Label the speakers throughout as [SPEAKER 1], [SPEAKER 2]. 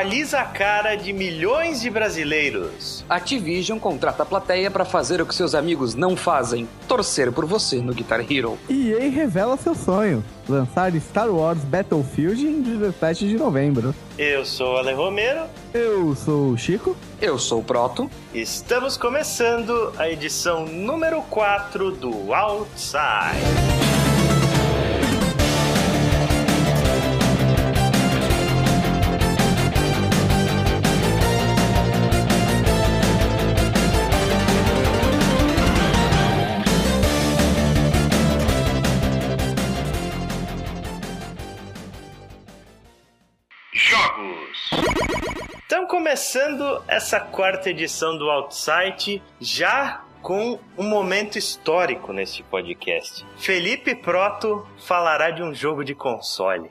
[SPEAKER 1] esbaliza a cara de milhões de brasileiros.
[SPEAKER 2] Activision contrata a plateia para fazer o que seus amigos não fazem: torcer por você no Guitar Hero.
[SPEAKER 3] EA revela seu sonho: lançar Star Wars Battlefield em 17 de novembro.
[SPEAKER 1] Eu sou o Ale Romero.
[SPEAKER 3] Eu sou o Chico.
[SPEAKER 2] Eu sou o Proto.
[SPEAKER 1] Estamos começando a edição número 4 do Outside. Começando essa quarta edição do Outside já com um momento histórico neste podcast. Felipe Proto falará de um jogo de console.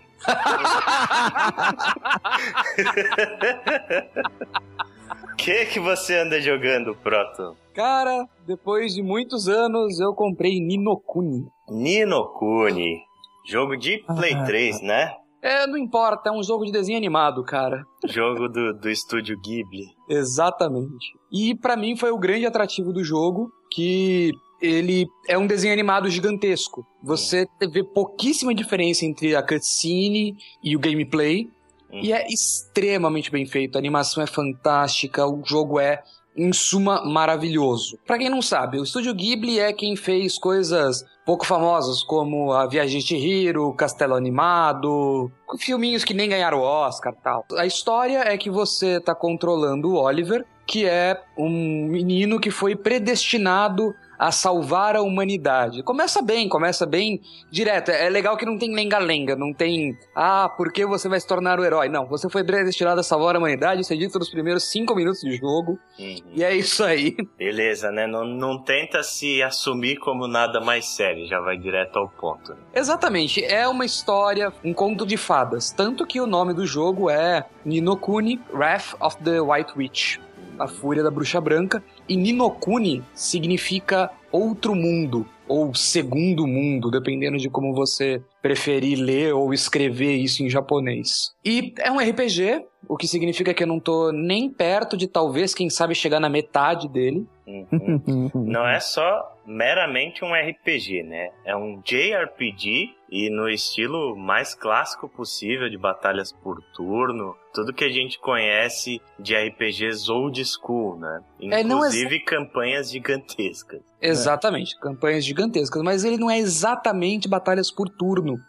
[SPEAKER 1] O que que você anda jogando, Proto?
[SPEAKER 2] Cara, depois de muitos anos eu comprei Ninokuni.
[SPEAKER 1] Ninokuni. Jogo de Play ah, 3, né?
[SPEAKER 2] É, não importa, é um jogo de desenho animado, cara.
[SPEAKER 1] Jogo do, do estúdio Ghibli.
[SPEAKER 2] Exatamente. E para mim foi o grande atrativo do jogo, que ele é um desenho animado gigantesco. Você vê pouquíssima diferença entre a cutscene e o gameplay. Hum. E é extremamente bem feito. A animação é fantástica, o jogo é em suma, maravilhoso. Para quem não sabe, o Estúdio Ghibli é quem fez coisas pouco famosas como A Viagem de Hiro, Castelo Animado, filminhos que nem ganharam Oscar tal. A história é que você tá controlando o Oliver, que é um menino que foi predestinado a salvar a humanidade. Começa bem, começa bem direto. É legal que não tem lenga-lenga, não tem, ah, por que você vai se tornar o herói? Não, você foi destinado a salvar a humanidade, isso é dito nos primeiros cinco minutos de jogo. Uhum. E é isso aí.
[SPEAKER 1] Beleza, né? Não, não tenta se assumir como nada mais sério, já vai direto ao ponto. Né?
[SPEAKER 2] Exatamente, é uma história, um conto de fadas. Tanto que o nome do jogo é Ninokuni Wrath of the White Witch a Fúria da Bruxa Branca, e Ninokuni significa outro mundo ou segundo mundo, dependendo de como você preferir ler ou escrever isso em japonês. E é um RPG, o que significa que eu não tô nem perto de talvez, quem sabe, chegar na metade dele.
[SPEAKER 1] Uhum. não é só meramente um RPG, né? É um JRPG e no estilo mais clássico possível de batalhas por turno, tudo que a gente conhece de RPGs old school, né? Inclusive é, é... campanhas gigantescas.
[SPEAKER 2] Exatamente, é. campanhas gigantescas, mas ele não é exatamente batalhas por turno.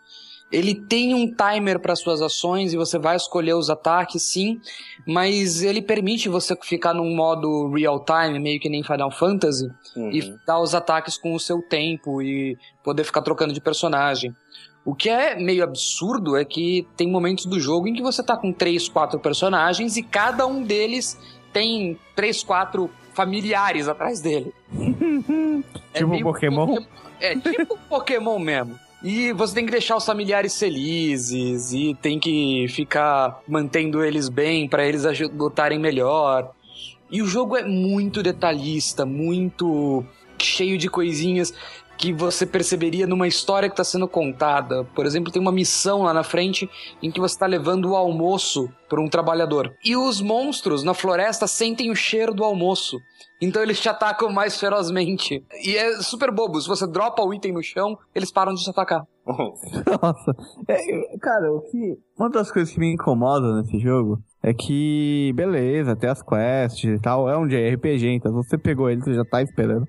[SPEAKER 2] Ele tem um timer para suas ações e você vai escolher os ataques, sim, mas ele permite você ficar num modo real time, meio que nem Final Fantasy, uhum. e dar os ataques com o seu tempo e poder ficar trocando de personagem. O que é meio absurdo é que tem momentos do jogo em que você tá com três, quatro personagens e cada um deles tem três, quatro familiares atrás dele.
[SPEAKER 3] é tipo um Pokémon? Pokémon?
[SPEAKER 2] É, tipo Pokémon mesmo. E você tem que deixar os familiares felizes e tem que ficar mantendo eles bem para eles lutarem melhor. E o jogo é muito detalhista, muito cheio de coisinhas que você perceberia numa história que está sendo contada. Por exemplo, tem uma missão lá na frente em que você está levando o almoço para um trabalhador. E os monstros na floresta sentem o cheiro do almoço. Então eles te atacam mais ferozmente. E é super bobo. Se você dropa o item no chão, eles param de te atacar.
[SPEAKER 3] Nossa. É, cara, o que. Uma das coisas que me incomoda nesse jogo é que, beleza, tem as quests e tal. É um JRPG, então você pegou ele, você já tá esperando.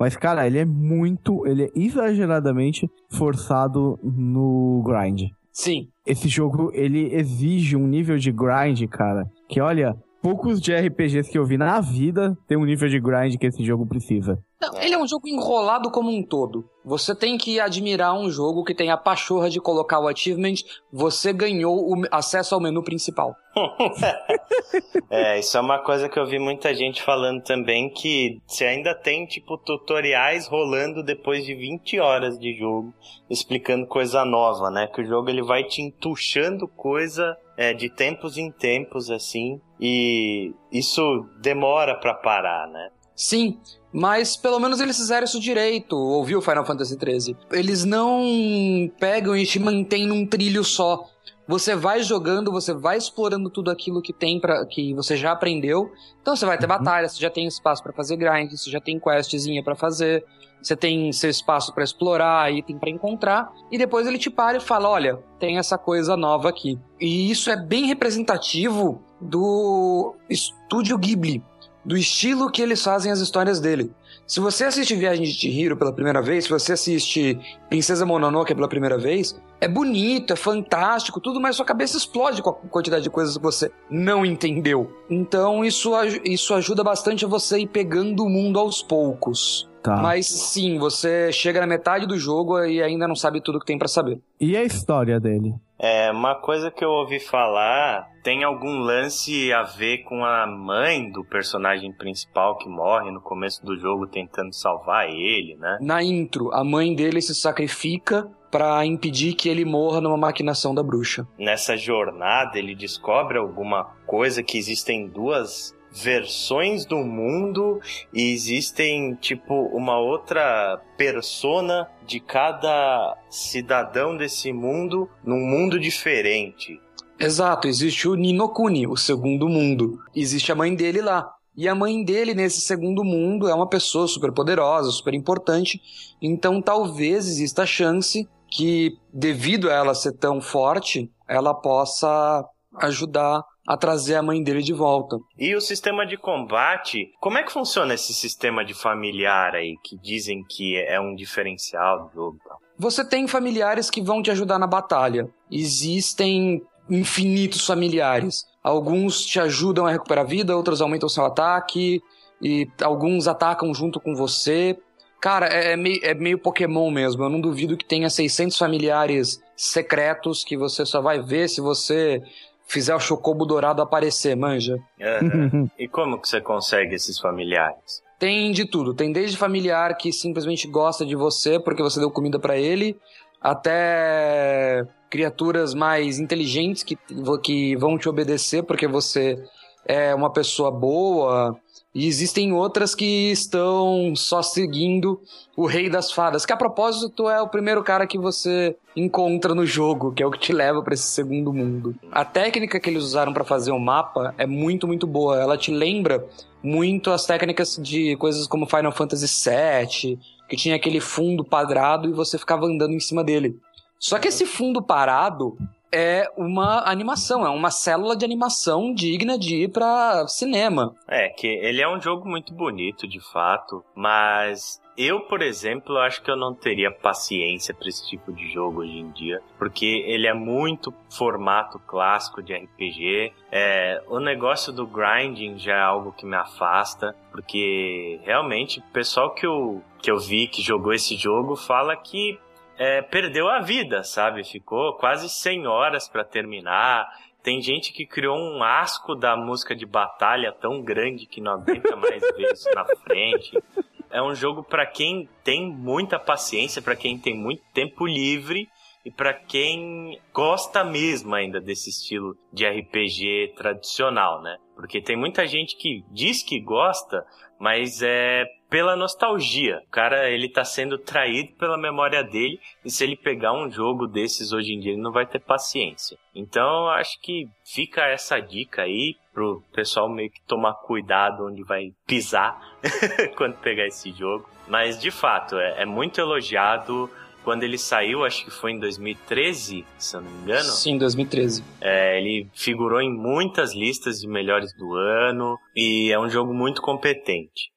[SPEAKER 3] Mas, cara, ele é muito. Ele é exageradamente forçado no grind.
[SPEAKER 2] Sim.
[SPEAKER 3] Esse jogo, ele exige um nível de grind, cara. Que olha, poucos de RPGs que eu vi na vida tem um nível de grind que esse jogo precisa.
[SPEAKER 2] Não, ele é um jogo enrolado como um todo. Você tem que admirar um jogo que tem a pachorra de colocar o achievement, você ganhou o acesso ao menu principal.
[SPEAKER 1] é, isso é uma coisa que eu vi muita gente falando também, que você ainda tem, tipo, tutoriais rolando depois de 20 horas de jogo, explicando coisa nova, né? Que o jogo ele vai te entuchando coisa é, de tempos em tempos, assim, e isso demora para parar, né?
[SPEAKER 2] Sim, mas pelo menos eles fizeram isso direito, ouviu Final Fantasy XIII. Eles não pegam e te mantêm num trilho só. você vai jogando, você vai explorando tudo aquilo que tem para que você já aprendeu. Então você vai ter uhum. batalha, você já tem espaço para fazer grind, você já tem questzinha para fazer, você tem seu espaço para explorar, item para encontrar, e depois ele te para e fala: "Olha, tem essa coisa nova aqui". E isso é bem representativo do estúdio Ghibli, do estilo que eles fazem as histórias dele. Se você assiste Viagem de Chihiro pela primeira vez, se você assiste Princesa Mononoke pela primeira vez, é bonito, é fantástico, tudo, mas sua cabeça explode com a quantidade de coisas que você não entendeu. Então isso, isso ajuda bastante a você ir pegando o mundo aos poucos. Tá. Mas sim, você chega na metade do jogo e ainda não sabe tudo que tem para saber.
[SPEAKER 3] E a história dele?
[SPEAKER 1] É, uma coisa que eu ouvi falar tem algum lance a ver com a mãe do personagem principal que morre no começo do jogo tentando salvar ele, né?
[SPEAKER 2] Na intro, a mãe dele se sacrifica para impedir que ele morra numa maquinação da bruxa.
[SPEAKER 1] Nessa jornada, ele descobre alguma coisa que existem duas versões do mundo e existem tipo uma outra persona de cada cidadão desse mundo num mundo diferente.
[SPEAKER 2] Exato, existe o Ninokuni, o segundo mundo. Existe a mãe dele lá. E a mãe dele nesse segundo mundo é uma pessoa super poderosa, super importante. Então talvez exista a chance que, devido a ela ser tão forte, ela possa ajudar a trazer a mãe dele de volta.
[SPEAKER 1] E o sistema de combate, como é que funciona esse sistema de familiar aí, que dizem que é um diferencial do jogo?
[SPEAKER 2] Você tem familiares que vão te ajudar na batalha. Existem infinitos familiares. Alguns te ajudam a recuperar a vida, outros aumentam seu ataque, e alguns atacam junto com você. Cara, é, é, meio, é meio Pokémon mesmo. Eu não duvido que tenha 600 familiares secretos que você só vai ver se você fizer o chocobo dourado aparecer, manja.
[SPEAKER 1] Uhum. e como que você consegue esses familiares?
[SPEAKER 2] Tem de tudo. Tem desde familiar que simplesmente gosta de você porque você deu comida para ele, até criaturas mais inteligentes que, que vão te obedecer porque você é uma pessoa boa. E existem outras que estão só seguindo o Rei das Fadas, que a propósito é o primeiro cara que você encontra no jogo, que é o que te leva para esse segundo mundo. A técnica que eles usaram para fazer o mapa é muito, muito boa. Ela te lembra muito as técnicas de coisas como Final Fantasy VII, que tinha aquele fundo quadrado e você ficava andando em cima dele. Só que esse fundo parado é uma animação, é uma célula de animação digna de ir para cinema.
[SPEAKER 1] É, que ele é um jogo muito bonito, de fato, mas eu, por exemplo, acho que eu não teria paciência para esse tipo de jogo hoje em dia, porque ele é muito formato clássico de RPG. É, o negócio do grinding já é algo que me afasta, porque realmente o pessoal que eu, que eu vi que jogou esse jogo fala que é, perdeu a vida, sabe? Ficou quase 100 horas para terminar. Tem gente que criou um asco da música de batalha tão grande que não aguenta mais ver isso na frente. É um jogo para quem tem muita paciência, para quem tem muito tempo livre e para quem gosta mesmo ainda desse estilo de RPG tradicional, né? Porque tem muita gente que diz que gosta, mas é pela nostalgia. O cara, ele tá sendo traído pela memória dele, e se ele pegar um jogo desses hoje em dia, ele não vai ter paciência. Então, acho que fica essa dica aí pro pessoal meio que tomar cuidado onde vai pisar quando pegar esse jogo. Mas, de fato, é, é muito elogiado quando ele saiu, acho que foi em 2013, se eu não me engano.
[SPEAKER 2] Sim, 2013.
[SPEAKER 1] É, ele figurou em muitas listas de melhores do ano e é um jogo muito competente.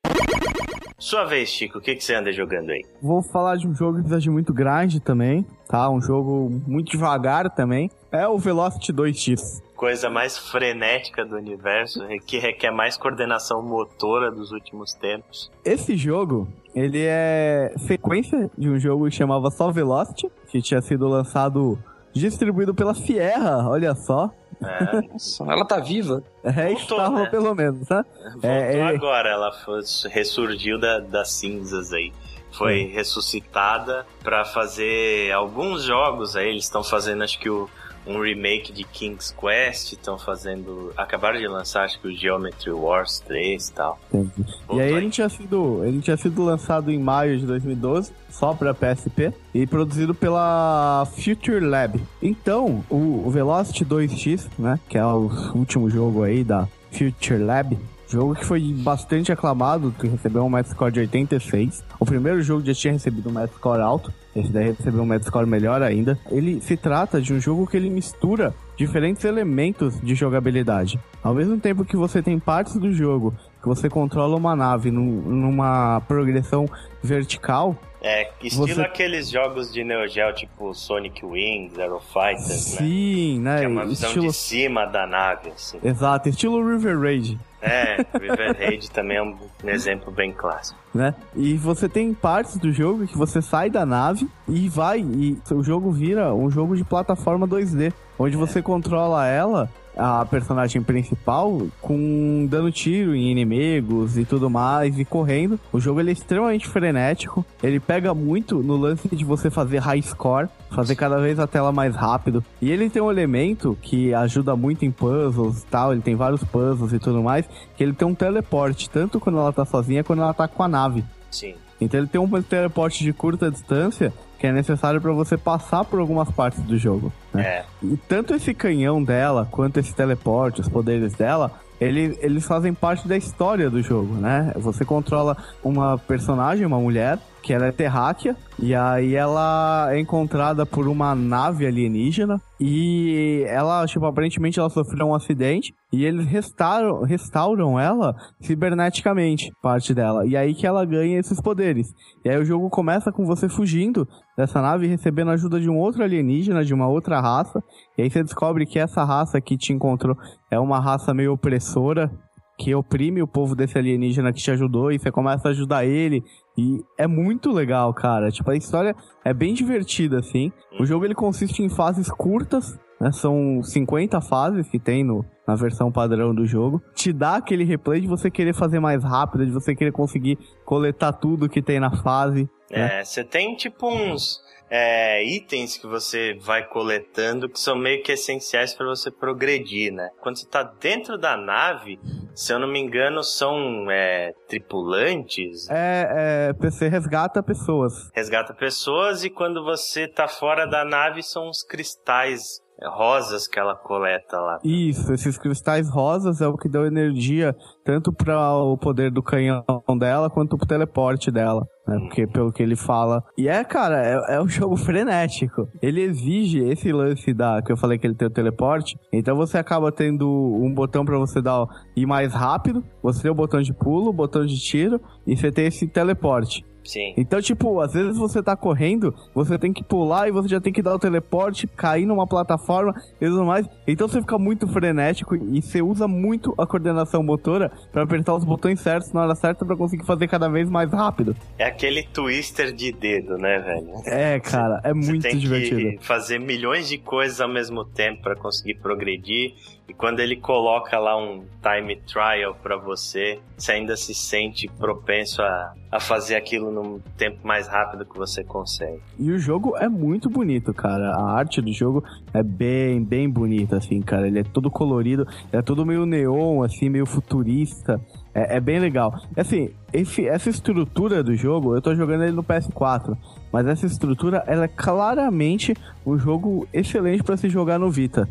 [SPEAKER 1] Sua vez, Chico, o que, que você anda jogando aí?
[SPEAKER 3] Vou falar de um jogo que precisa muito grande também, tá? Um jogo muito devagar também. É o Velocity 2X.
[SPEAKER 1] Coisa mais frenética do universo, que requer mais coordenação motora dos últimos tempos.
[SPEAKER 3] Esse jogo, ele é sequência de um jogo que chamava só Velocity, que tinha sido lançado, distribuído pela Sierra, olha só.
[SPEAKER 2] É. ela tá viva.
[SPEAKER 3] É, Voltou, estava né? pelo menos, né?
[SPEAKER 1] Voltou é, é... agora, ela foi, ressurgiu da, das cinzas aí. Foi é. ressuscitada para fazer alguns jogos aí. Eles estão fazendo, acho que o um remake de King's Quest, estão fazendo. Acabaram de lançar, acho que o Geometry Wars 3 e tal.
[SPEAKER 3] Entendi. E aí ele tinha, sido, ele tinha sido lançado em maio de 2012, só para PSP, e produzido pela Future Lab. Então, o, o Velocity 2X, né, que é o último jogo aí da Future Lab, Jogo que foi bastante aclamado, que recebeu um Metascore de 86. O primeiro jogo já tinha recebido um Metascore alto, esse daí recebeu um Metascore melhor ainda. Ele se trata de um jogo que ele mistura diferentes elementos de jogabilidade. Ao mesmo tempo que você tem partes do jogo que você controla uma nave num, numa progressão vertical,
[SPEAKER 1] é, estilo você... aqueles jogos de Neo Geo, tipo Sonic Wings, Aero Fighters,
[SPEAKER 3] Sim,
[SPEAKER 1] né?
[SPEAKER 3] né?
[SPEAKER 1] Que é uma visão estilo... de cima da nave, assim.
[SPEAKER 3] Exato, estilo River Raid.
[SPEAKER 1] É, River Raid também é um exemplo bem clássico.
[SPEAKER 3] Né? E você tem partes do jogo que você sai da nave e vai, e o jogo vira um jogo de plataforma 2D, onde é. você controla ela a personagem principal com dando tiro em inimigos e tudo mais e correndo. O jogo ele é extremamente frenético. Ele pega muito no lance de você fazer high score, fazer cada vez a tela mais rápido. E ele tem um elemento que ajuda muito em puzzles e tal. Ele tem vários puzzles e tudo mais. Que ele tem um teleporte, tanto quando ela tá sozinha quando ela tá com a nave.
[SPEAKER 1] Sim.
[SPEAKER 3] Então ele tem um teleporte de curta distância que é necessário para você passar por algumas partes do jogo. Né?
[SPEAKER 1] É.
[SPEAKER 3] E tanto esse canhão dela, quanto esse teleporte, os poderes dela, ele, eles fazem parte da história do jogo, né? Você controla uma personagem, uma mulher, que ela é terráquea, e aí ela é encontrada por uma nave alienígena, e ela, tipo, aparentemente ela sofreu um acidente, e eles restauram, restauram ela ciberneticamente, parte dela, e aí que ela ganha esses poderes. E aí o jogo começa com você fugindo dessa nave, recebendo ajuda de um outro alienígena, de uma outra raça, e aí você descobre que essa raça que te encontrou é uma raça meio opressora, que oprime o povo desse alienígena que te ajudou e você começa a ajudar ele. E é muito legal, cara. Tipo, a história é bem divertida, assim. O jogo ele consiste em fases curtas, né? São 50 fases que tem no, na versão padrão do jogo. Te dá aquele replay de você querer fazer mais rápido, de você querer conseguir coletar tudo que tem na fase.
[SPEAKER 1] Né? É, você tem tipo uns é, itens que você vai coletando que são meio que essenciais para você progredir, né? Quando você está dentro da nave, se eu não me engano, são é, tripulantes.
[SPEAKER 3] É, é, você resgata pessoas.
[SPEAKER 1] Resgata pessoas e quando você tá fora da nave são os cristais rosas que ela coleta lá.
[SPEAKER 3] Isso, esses cristais rosas é o que deu energia tanto para o poder do canhão dela quanto pro teleporte dela. Né? Porque pelo que ele fala. E é, cara, é, é um jogo frenético. Ele exige esse lance da. que eu falei que ele tem o teleporte. Então você acaba tendo um botão para você dar ir mais rápido. Você tem o botão de pulo, o botão de tiro. E você tem esse teleporte.
[SPEAKER 1] Sim.
[SPEAKER 3] Então, tipo, às vezes você tá correndo, você tem que pular e você já tem que dar o teleporte, cair numa plataforma e tudo mais. Então você fica muito frenético e você usa muito a coordenação motora para apertar os botões certos na hora certa para conseguir fazer cada vez mais rápido.
[SPEAKER 1] É aquele twister de dedo, né, velho?
[SPEAKER 3] É, cara, é muito
[SPEAKER 1] você tem
[SPEAKER 3] divertido.
[SPEAKER 1] Que fazer milhões de coisas ao mesmo tempo para conseguir progredir. E quando ele coloca lá um time trial para você, você ainda se sente propenso a, a fazer aquilo num tempo mais rápido que você consegue.
[SPEAKER 3] E o jogo é muito bonito, cara. A arte do jogo é bem, bem bonita, assim, cara. Ele é todo colorido, é todo meio neon, assim, meio futurista. É, é bem legal. Assim, esse, essa estrutura do jogo, eu tô jogando ele no PS4, mas essa estrutura, ela é claramente um jogo excelente para se jogar no Vita.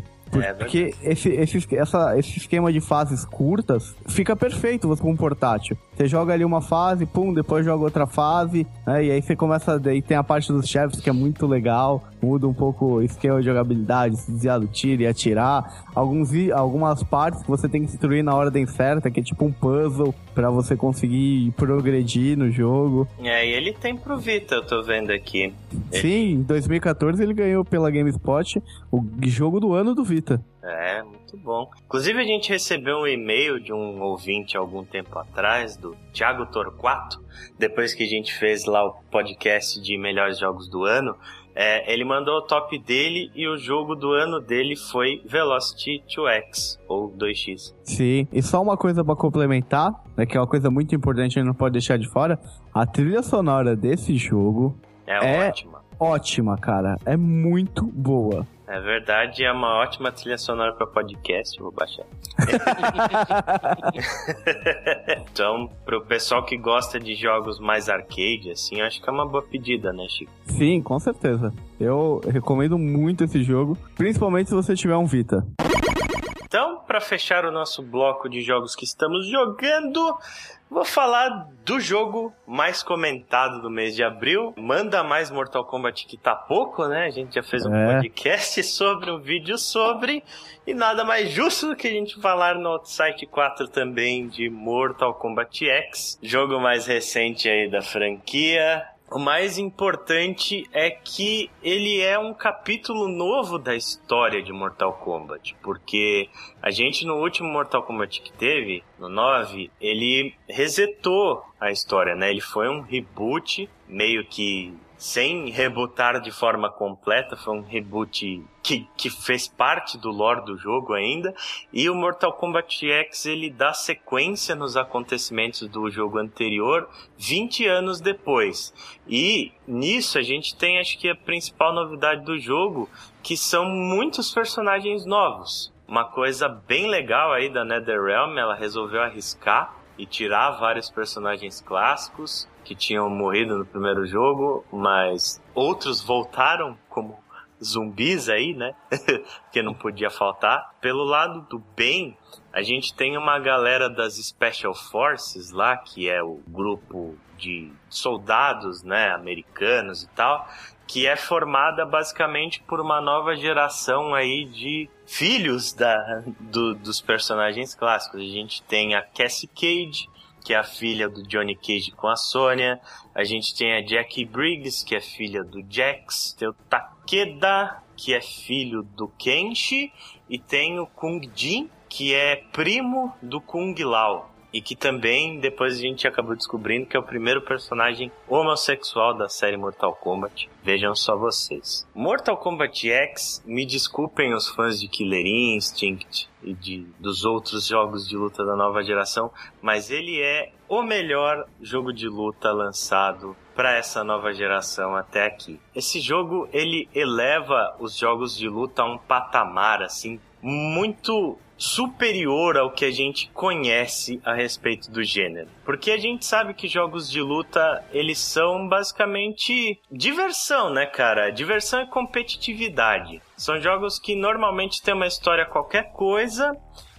[SPEAKER 3] Porque é esse, esse, essa, esse esquema de fases curtas fica perfeito você com um portátil. Você joga ali uma fase, pum, depois joga outra fase, né? E aí você começa. Daí tem a parte dos chefes que é muito legal. Muda um pouco o esquema de jogabilidade, se desviar do tiro e atirar. Alguns, algumas partes que você tem que destruir na ordem certa, que é tipo um puzzle para você conseguir progredir no jogo.
[SPEAKER 1] É, e ele tem pro Vita, eu tô vendo aqui.
[SPEAKER 3] Sim, em 2014 ele ganhou pela GameSpot o jogo do ano do Vita.
[SPEAKER 1] É, muito bom. Inclusive a gente recebeu um e-mail de um ouvinte algum tempo atrás, do Thiago Torquato, depois que a gente fez lá o podcast de melhores jogos do ano. É, ele mandou o top dele e o jogo do ano dele foi Velocity 2X, ou 2X.
[SPEAKER 3] Sim, e só uma coisa para complementar, né, que é uma coisa muito importante e não pode deixar de fora, a trilha sonora desse jogo
[SPEAKER 1] é, é ótima
[SPEAKER 3] ótima, cara. É muito boa.
[SPEAKER 1] É verdade, é uma ótima trilha sonora para podcast, vou baixar. então, pro pessoal que gosta de jogos mais arcade, assim, acho que é uma boa pedida, né, Chico?
[SPEAKER 3] Sim, com certeza. Eu recomendo muito esse jogo, principalmente se você tiver um Vita.
[SPEAKER 1] Então, para fechar o nosso bloco de jogos que estamos jogando, vou falar do jogo mais comentado do mês de abril. Manda mais Mortal Kombat que tá pouco, né? A gente já fez um é. podcast sobre, um vídeo sobre. E nada mais justo do que a gente falar no Outside 4 também de Mortal Kombat X, jogo mais recente aí da franquia. O mais importante é que ele é um capítulo novo da história de Mortal Kombat, porque a gente no último Mortal Kombat que teve, no 9, ele resetou a história, né? Ele foi um reboot meio que sem rebootar de forma completa, foi um reboot que, que fez parte do lore do jogo ainda, e o Mortal Kombat X ele dá sequência nos acontecimentos do jogo anterior 20 anos depois. E nisso a gente tem acho que a principal novidade do jogo, que são muitos personagens novos. Uma coisa bem legal aí da NetherRealm, ela resolveu arriscar e tirar vários personagens clássicos que tinham morrido no primeiro jogo, mas outros voltaram como zumbis aí, né? que não podia faltar. Pelo lado do bem, a gente tem uma galera das Special Forces lá, que é o grupo de soldados, né, americanos e tal, que é formada basicamente por uma nova geração aí de filhos da, do, dos personagens clássicos. A gente tem a Cassie Cage, que é a filha do Johnny Cage com a Sônia. A gente tem a Jackie Briggs, que é filha do Jax. Tem o Takeda, que é filho do Kenshi. E tem o Kung Jin, que é primo do Kung Lao. E que também depois a gente acabou descobrindo que é o primeiro personagem homossexual da série Mortal Kombat. Vejam só vocês. Mortal Kombat X, me desculpem os fãs de Killer Instinct e de, dos outros jogos de luta da nova geração, mas ele é o melhor jogo de luta lançado para essa nova geração até aqui. Esse jogo ele eleva os jogos de luta a um patamar assim muito superior ao que a gente conhece a respeito do gênero. Porque a gente sabe que jogos de luta, eles são basicamente diversão, né, cara? Diversão e competitividade. São jogos que normalmente tem uma história qualquer coisa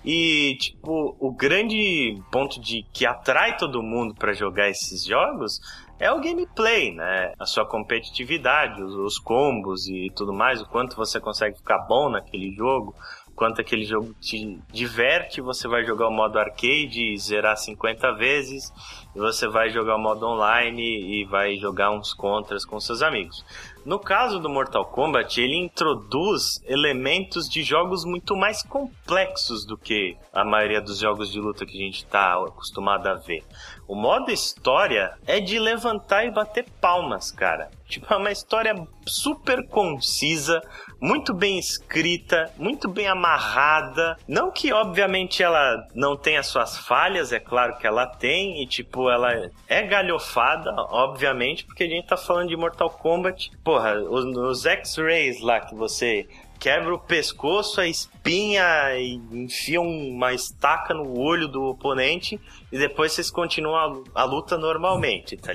[SPEAKER 1] e, tipo, o grande ponto de que atrai todo mundo para jogar esses jogos é o gameplay, né? A sua competitividade, os, os, combos e tudo mais, o quanto você consegue ficar bom naquele jogo quanto aquele jogo te diverte, você vai jogar o modo arcade e zerar 50 vezes, e você vai jogar o modo online e vai jogar uns contras com seus amigos. No caso do Mortal Kombat, ele introduz elementos de jogos muito mais complexos do que a maioria dos jogos de luta que a gente está acostumado a ver. O modo história é de levantar e bater palmas, cara. Tipo, é uma história super concisa, muito bem escrita, muito bem amarrada. Não que, obviamente, ela não tenha suas falhas, é claro que ela tem, e, tipo, ela é galhofada, obviamente, porque a gente tá falando de Mortal Kombat. Porra, os, os X-Rays lá que você quebra o pescoço, a espinha e enfia uma estaca no olho do oponente e depois vocês continuam a, a luta normalmente, tá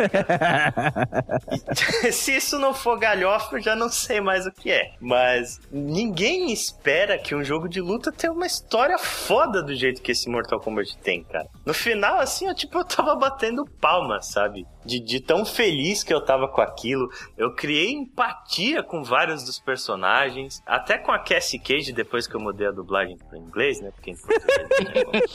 [SPEAKER 1] e, se isso não for galhofa, eu já não sei mais o que é. Mas ninguém espera que um jogo de luta tenha uma história foda do jeito que esse Mortal Kombat tem, cara. No final, assim, eu, tipo, eu tava batendo palma, sabe? De, de tão feliz que eu tava com aquilo. Eu criei empatia com vários dos personagens, até com a Cassie Cage, depois que eu mudei a dublagem para inglês, né? Porque em português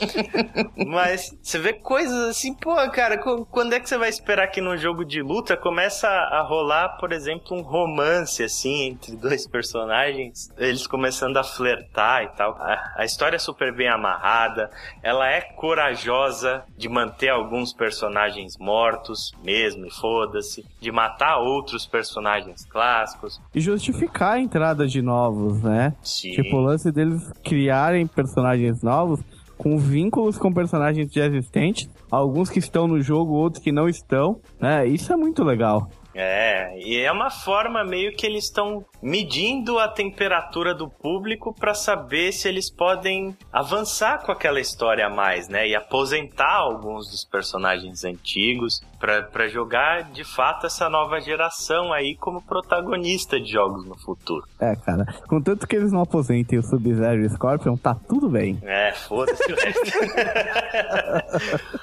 [SPEAKER 1] é Mas você vê coisas assim, pô, cara, quando é que você vai esperar que num jogo de luta começa a rolar, por exemplo, um romance, assim, entre dois personagens, eles começando a flertar e tal. A, a história é super bem amarrada, ela é corajosa de manter alguns personagens mortos mesmo, e foda-se, de matar outros personagens clássicos.
[SPEAKER 3] E justificar a entrada de novos né? Sim. Tipo, o lance deles criarem personagens novos com vínculos com personagens já existentes, alguns que estão no jogo, outros que não estão, né? Isso é muito legal.
[SPEAKER 1] É, e é uma forma meio que eles estão medindo a temperatura do público para saber se eles podem avançar com aquela história a mais, né? E aposentar alguns dos personagens antigos para jogar de fato essa nova geração aí como protagonista de jogos no futuro.
[SPEAKER 3] É, cara, contanto que eles não aposentem o Sub-Zero e o Scorpion, tá tudo bem.
[SPEAKER 1] É, foda-se o resto.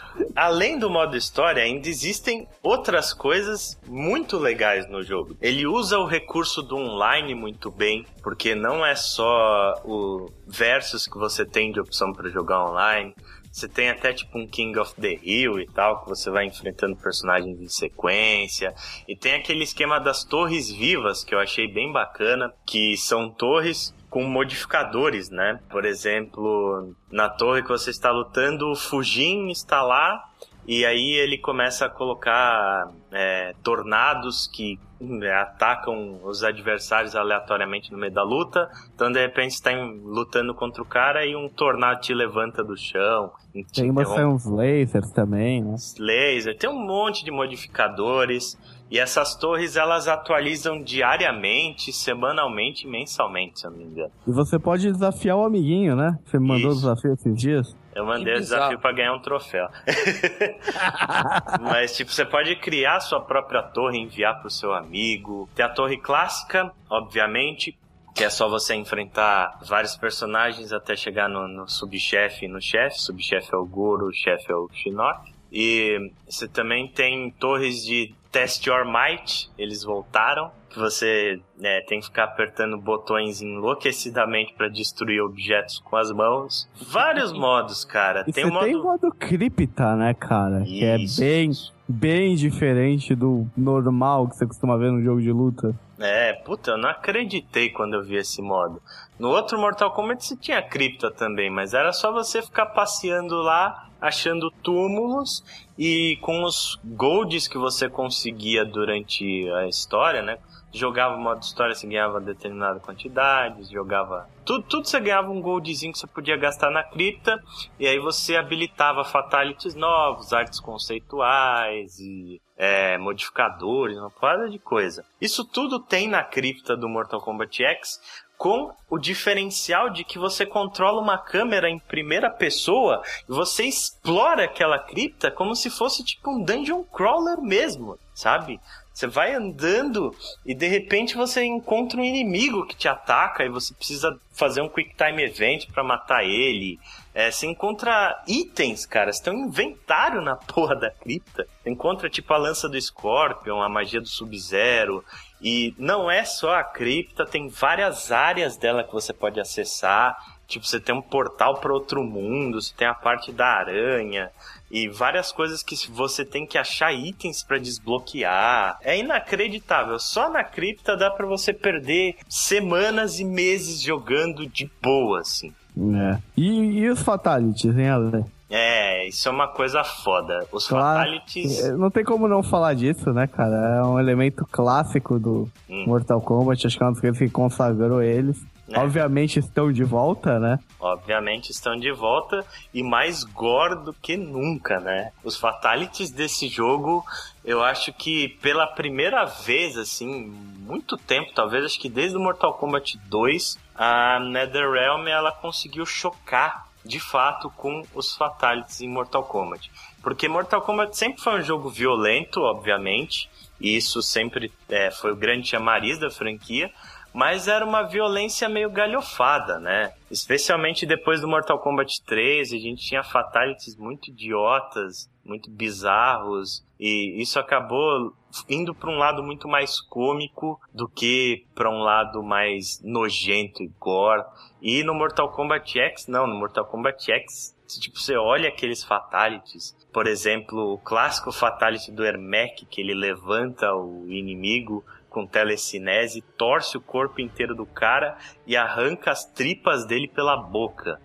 [SPEAKER 1] Além do modo história, ainda existem outras coisas muito legais no jogo. Ele usa o recurso do online muito bem, porque não é só o versus que você tem de opção para jogar online. Você tem até tipo um King of the Hill e tal, que você vai enfrentando personagens em sequência. E tem aquele esquema das torres vivas, que eu achei bem bacana, que são torres com modificadores, né? Por exemplo, na torre que você está lutando, o Fujin está lá e aí ele começa a colocar é, tornados que é, atacam os adversários aleatoriamente no meio da luta. Então, de repente, está lutando contra o cara e um tornado te levanta do chão.
[SPEAKER 3] Tem uns lasers também, né?
[SPEAKER 1] Laser, tem um monte de modificadores. E essas torres elas atualizam diariamente, semanalmente e mensalmente, se eu não me engano.
[SPEAKER 3] E você pode desafiar o amiguinho, né? Você me mandou o desafio esses dias?
[SPEAKER 1] Eu mandei o desafio para ganhar um troféu. Mas, tipo, você pode criar sua própria torre e enviar pro seu amigo. Tem a torre clássica, obviamente, que é só você enfrentar vários personagens até chegar no, no subchefe e no chefe. Subchefe é o Goro, o chefe é o Shinnok. E você também tem torres de Test Your Might, eles voltaram. Que você né, tem que ficar apertando botões enlouquecidamente para destruir objetos com as mãos. Vários modos, cara.
[SPEAKER 3] E
[SPEAKER 1] tem
[SPEAKER 3] o modo... tem modo cripta, né, cara? Isso. Que é bem, bem diferente do normal que você costuma ver no jogo de luta.
[SPEAKER 1] É, puta, eu não acreditei quando eu vi esse modo. No outro Mortal Kombat você tinha cripta também, mas era só você ficar passeando lá achando túmulos e com os golds que você conseguia durante a história, né? Jogava o modo história, você ganhava determinada quantidade, jogava. Tudo, tudo você ganhava um goldzinho que você podia gastar na cripta, e aí você habilitava fatalities novos, artes conceituais e é, modificadores, uma porrada de coisa. Isso tudo tem na cripta do Mortal Kombat X, com o diferencial de que você controla uma câmera em primeira pessoa e você explora aquela cripta como se fosse tipo um dungeon crawler mesmo, sabe? Você vai andando e de repente você encontra um inimigo que te ataca e você precisa fazer um quick time event para matar ele. É, você encontra itens, cara. Você tem um inventário na porra da cripta. Você encontra tipo a lança do Scorpion, a magia do Sub-Zero. E não é só a cripta, tem várias áreas dela que você pode acessar. Tipo, você tem um portal para outro mundo, você tem a parte da aranha e várias coisas que você tem que achar itens para desbloquear. É inacreditável. Só na cripta dá para você perder semanas e meses jogando de boa, assim.
[SPEAKER 3] É. E, e os fatalities, hein, Ale?
[SPEAKER 1] É, isso é uma coisa foda. Os claro, fatalities.
[SPEAKER 3] É, não tem como não falar disso, né, cara? É um elemento clássico do hum. Mortal Kombat. Acho que é uma das coisas que consagrou eles. É. Obviamente estão de volta, né?
[SPEAKER 1] Obviamente estão de volta e mais gore do que nunca, né? Os fatalities desse jogo, eu acho que pela primeira vez, assim, muito tempo, talvez acho que desde o Mortal Kombat 2, a NetherRealm ela conseguiu chocar de fato com os fatalities em Mortal Kombat. Porque Mortal Kombat sempre foi um jogo violento, obviamente, e isso sempre é, foi o grande chamariz da franquia, mas era uma violência meio galhofada, né? Especialmente depois do Mortal Kombat 3, a gente tinha fatalities muito idiotas, muito bizarros, e isso acabou indo para um lado muito mais cômico do que para um lado mais nojento e gore. E no Mortal Kombat X, não, no Mortal Kombat X, tipo, você olha aqueles fatalities, por exemplo, o clássico fatality do Ermac, que ele levanta o inimigo com telecinese, torce o corpo inteiro do cara e arranca as tripas dele pela boca.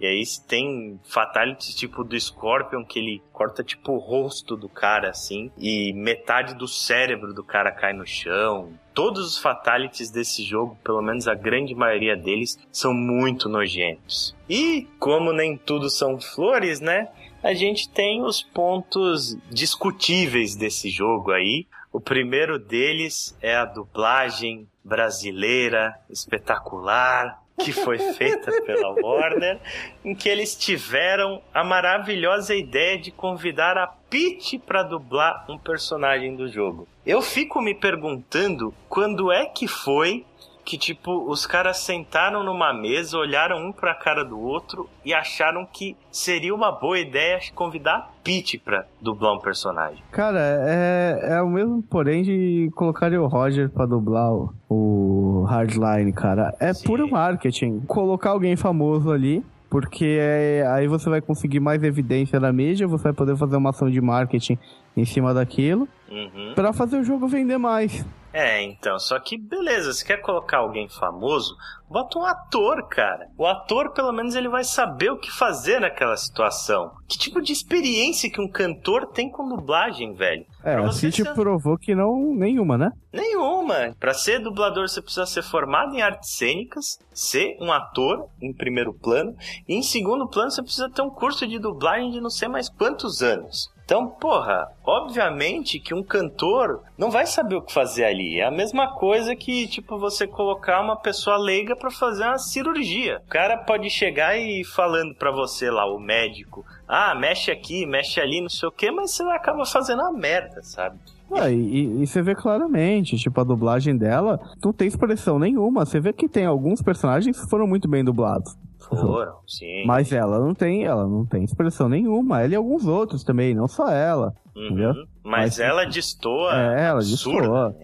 [SPEAKER 1] E aí tem fatalities tipo do Scorpion, que ele corta tipo o rosto do cara assim, e metade do cérebro do cara cai no chão. Todos os fatalities desse jogo, pelo menos a grande maioria deles, são muito nojentos. E como nem tudo são flores, né? A gente tem os pontos discutíveis desse jogo aí, O primeiro deles é a dublagem brasileira espetacular que foi feita pela Warner, em que eles tiveram a maravilhosa ideia de convidar a Peach para dublar um personagem do jogo. Eu fico me perguntando quando é que foi que, tipo, os caras sentaram numa mesa, olharam um pra cara do outro e acharam que seria uma boa ideia convidar a Pete pra dublar um personagem.
[SPEAKER 3] Cara, é, é o mesmo, porém, de colocar o Roger pra dublar o, o Hardline, cara. É Sim. puro marketing. Colocar alguém famoso ali porque é, aí você vai conseguir mais evidência na mídia, você vai poder fazer uma ação de marketing em cima daquilo, uhum. para fazer o jogo vender mais.
[SPEAKER 1] É, então, só que beleza, se quer colocar alguém famoso, bota um ator, cara. O ator, pelo menos, ele vai saber o que fazer naquela situação. Que tipo de experiência que um cantor tem com dublagem, velho?
[SPEAKER 3] É, a City provou que não, nenhuma, né?
[SPEAKER 1] Nenhuma. Pra ser dublador, você precisa ser formado em artes cênicas, ser um ator em primeiro plano, e em segundo plano você precisa ter um curso de dublagem de não sei mais quantos anos. Então, porra, obviamente que um cantor não vai saber o que fazer ali. É a mesma coisa que, tipo, você colocar uma pessoa leiga para fazer uma cirurgia. O cara pode chegar e falando para você lá, o médico, ah, mexe aqui, mexe ali, não sei o que, mas você acaba fazendo uma merda, sabe?
[SPEAKER 3] Ah, e, e, você vê claramente, tipo, a dublagem dela não tem expressão nenhuma. Você vê que tem alguns personagens que foram muito bem dublados.
[SPEAKER 1] Foram, sim.
[SPEAKER 3] Mas ela não tem, ela não tem expressão nenhuma. Ela e alguns outros também, não só ela. Uhum.
[SPEAKER 1] Mas, Mas ela destoa.
[SPEAKER 3] É, ela destoa.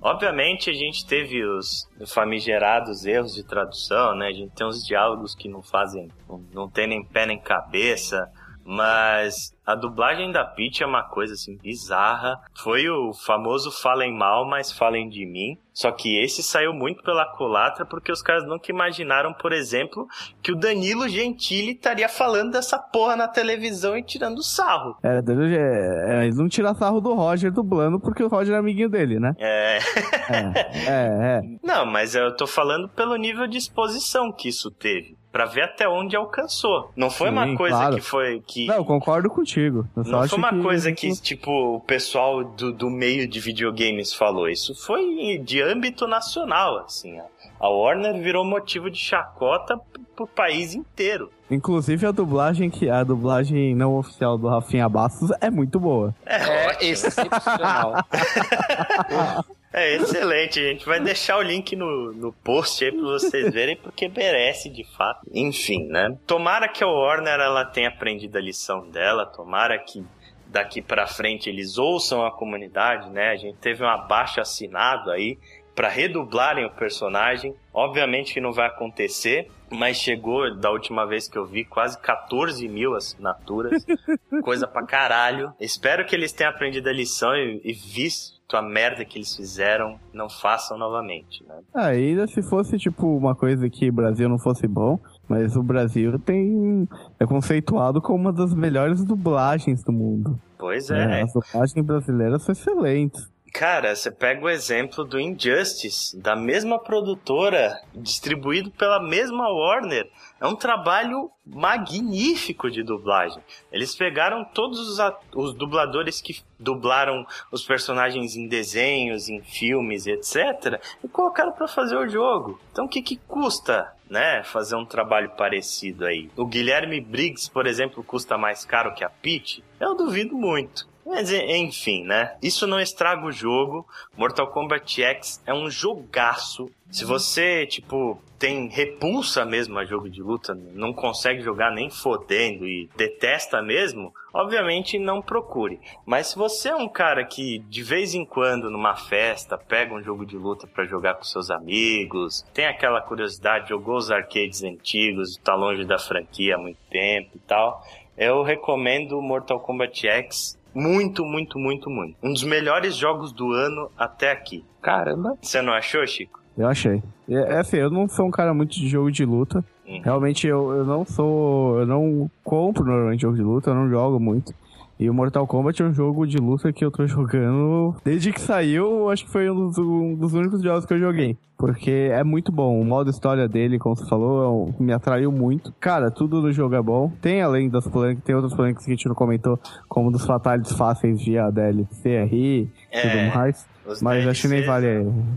[SPEAKER 1] Obviamente a gente teve os famigerados erros de tradução, né? A gente tem uns diálogos que não fazem, não tem nem pé nem cabeça. Mas a dublagem da Peach é uma coisa assim bizarra. Foi o famoso falem mal, mas falem de mim. Só que esse saiu muito pela culatra porque os caras nunca imaginaram, por exemplo, que o Danilo Gentili estaria falando dessa porra na televisão e tirando sarro.
[SPEAKER 3] É, é, eles não tiram sarro do Roger dublando porque o Roger é amiguinho dele, né?
[SPEAKER 1] É.
[SPEAKER 3] é, é, é.
[SPEAKER 1] Não, mas eu tô falando pelo nível de exposição que isso teve para ver até onde alcançou. Não foi Sim, uma coisa claro. que foi que
[SPEAKER 3] Não, eu concordo contigo.
[SPEAKER 1] Eu não foi uma que... coisa que tipo o pessoal do, do meio de videogames falou. Isso foi de âmbito nacional, assim. A Warner virou motivo de chacota pro país inteiro.
[SPEAKER 3] Inclusive a dublagem que a dublagem não oficial do Rafinha Bastos é muito boa.
[SPEAKER 1] É, é excepcional. É excelente, a gente vai deixar o link no, no post aí pra vocês verem, porque merece de fato. Enfim, né? Tomara que a Warner ela tenha aprendido a lição dela, tomara que daqui para frente eles ouçam a comunidade, né? A gente teve um abaixo assinado aí para redublarem o personagem. Obviamente que não vai acontecer, mas chegou da última vez que eu vi quase 14 mil assinaturas, coisa pra caralho. Espero que eles tenham aprendido a lição e, e visto a merda que eles fizeram, não façam novamente, né?
[SPEAKER 3] Ah, ainda se fosse tipo uma coisa que o Brasil não fosse bom, mas o Brasil tem é conceituado como uma das melhores dublagens do mundo.
[SPEAKER 1] Pois é.
[SPEAKER 3] é as dublagens brasileiras são excelentes.
[SPEAKER 1] Cara, você pega o exemplo do Injustice, da mesma produtora, distribuído pela mesma Warner. É um trabalho magnífico de dublagem. Eles pegaram todos os, os dubladores que dublaram os personagens em desenhos, em filmes, etc., e colocaram para fazer o jogo. Então, o que, que custa né, fazer um trabalho parecido aí. O Guilherme Briggs, por exemplo, custa mais caro que a Peach? Eu duvido muito. Mas enfim, né? Isso não estraga o jogo. Mortal Kombat X é um jogaço. Se você, tipo, tem repulsa mesmo a jogo de luta, não consegue jogar nem fodendo e detesta mesmo, obviamente não procure. Mas se você é um cara que de vez em quando numa festa pega um jogo de luta para jogar com seus amigos, tem aquela curiosidade, jogou os arcades antigos, tá longe da franquia há muito tempo e tal, eu recomendo Mortal Kombat X muito, muito, muito, muito. Um dos melhores jogos do ano até aqui.
[SPEAKER 2] Caramba.
[SPEAKER 1] Você não achou, Chico?
[SPEAKER 3] Eu achei. É, é assim, eu não sou um cara muito de jogo de luta. Uhum. Realmente eu, eu não sou. Eu não compro normalmente jogo de luta, eu não jogo muito. E o Mortal Kombat é um jogo de luta que eu tô jogando desde que saiu, acho que foi um dos, um dos únicos jogos que eu joguei. Porque é muito bom. O modo história dele, como você falou, é me atraiu muito. Cara, tudo no jogo é bom. Tem além das polêmicas, tem outras polêmicas que a gente não comentou, como dos fatalities fáceis via DLC e
[SPEAKER 1] É,
[SPEAKER 3] tudo mais. Mas acho que nem vale.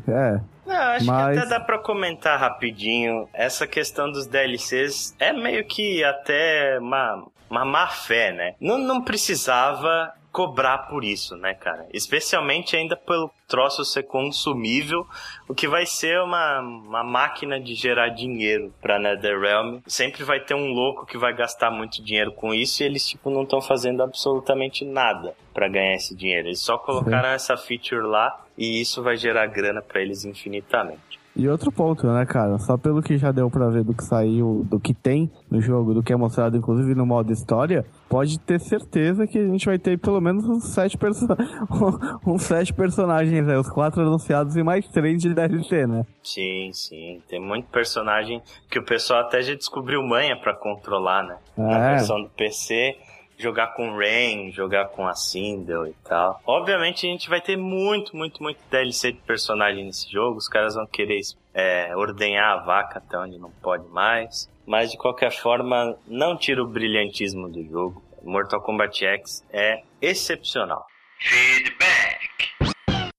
[SPEAKER 3] É.
[SPEAKER 1] Não, acho
[SPEAKER 3] Mas-
[SPEAKER 1] que até dá pra comentar rapidinho. Essa questão dos DLCs é meio que até uma, uma má fé, né? Não, não precisava cobrar por isso, né, cara? Especialmente ainda pelo troço ser consumível, o que vai ser uma, uma máquina de gerar dinheiro pra NetherRealm. Sempre vai ter um louco que vai gastar muito dinheiro com isso e eles, tipo, não estão fazendo absolutamente nada pra ganhar esse dinheiro. Eles só colocaram essa feature lá e isso vai gerar grana pra eles infinitamente.
[SPEAKER 3] E outro ponto, né, cara? Só pelo que já deu pra ver do que saiu, do que tem no jogo, do que é mostrado, inclusive no modo história, pode ter certeza que a gente vai ter pelo menos uns sete, perso... uns sete personagens, né? Os quatro anunciados e mais três de DLC, né?
[SPEAKER 1] Sim, sim. Tem muito personagem que o pessoal até já descobriu manha pra controlar, né? Na
[SPEAKER 3] É.
[SPEAKER 1] versão do PC, jogar com Rain, jogar com a Sindel e tal. Obviamente a gente vai ter muito, muito, muito DLC de personagem nesse jogo. Os caras vão querer é, ordenhar a vaca até onde não pode mais. Mas de qualquer forma, não tira o brilhantismo do jogo. Mortal Kombat X é excepcional.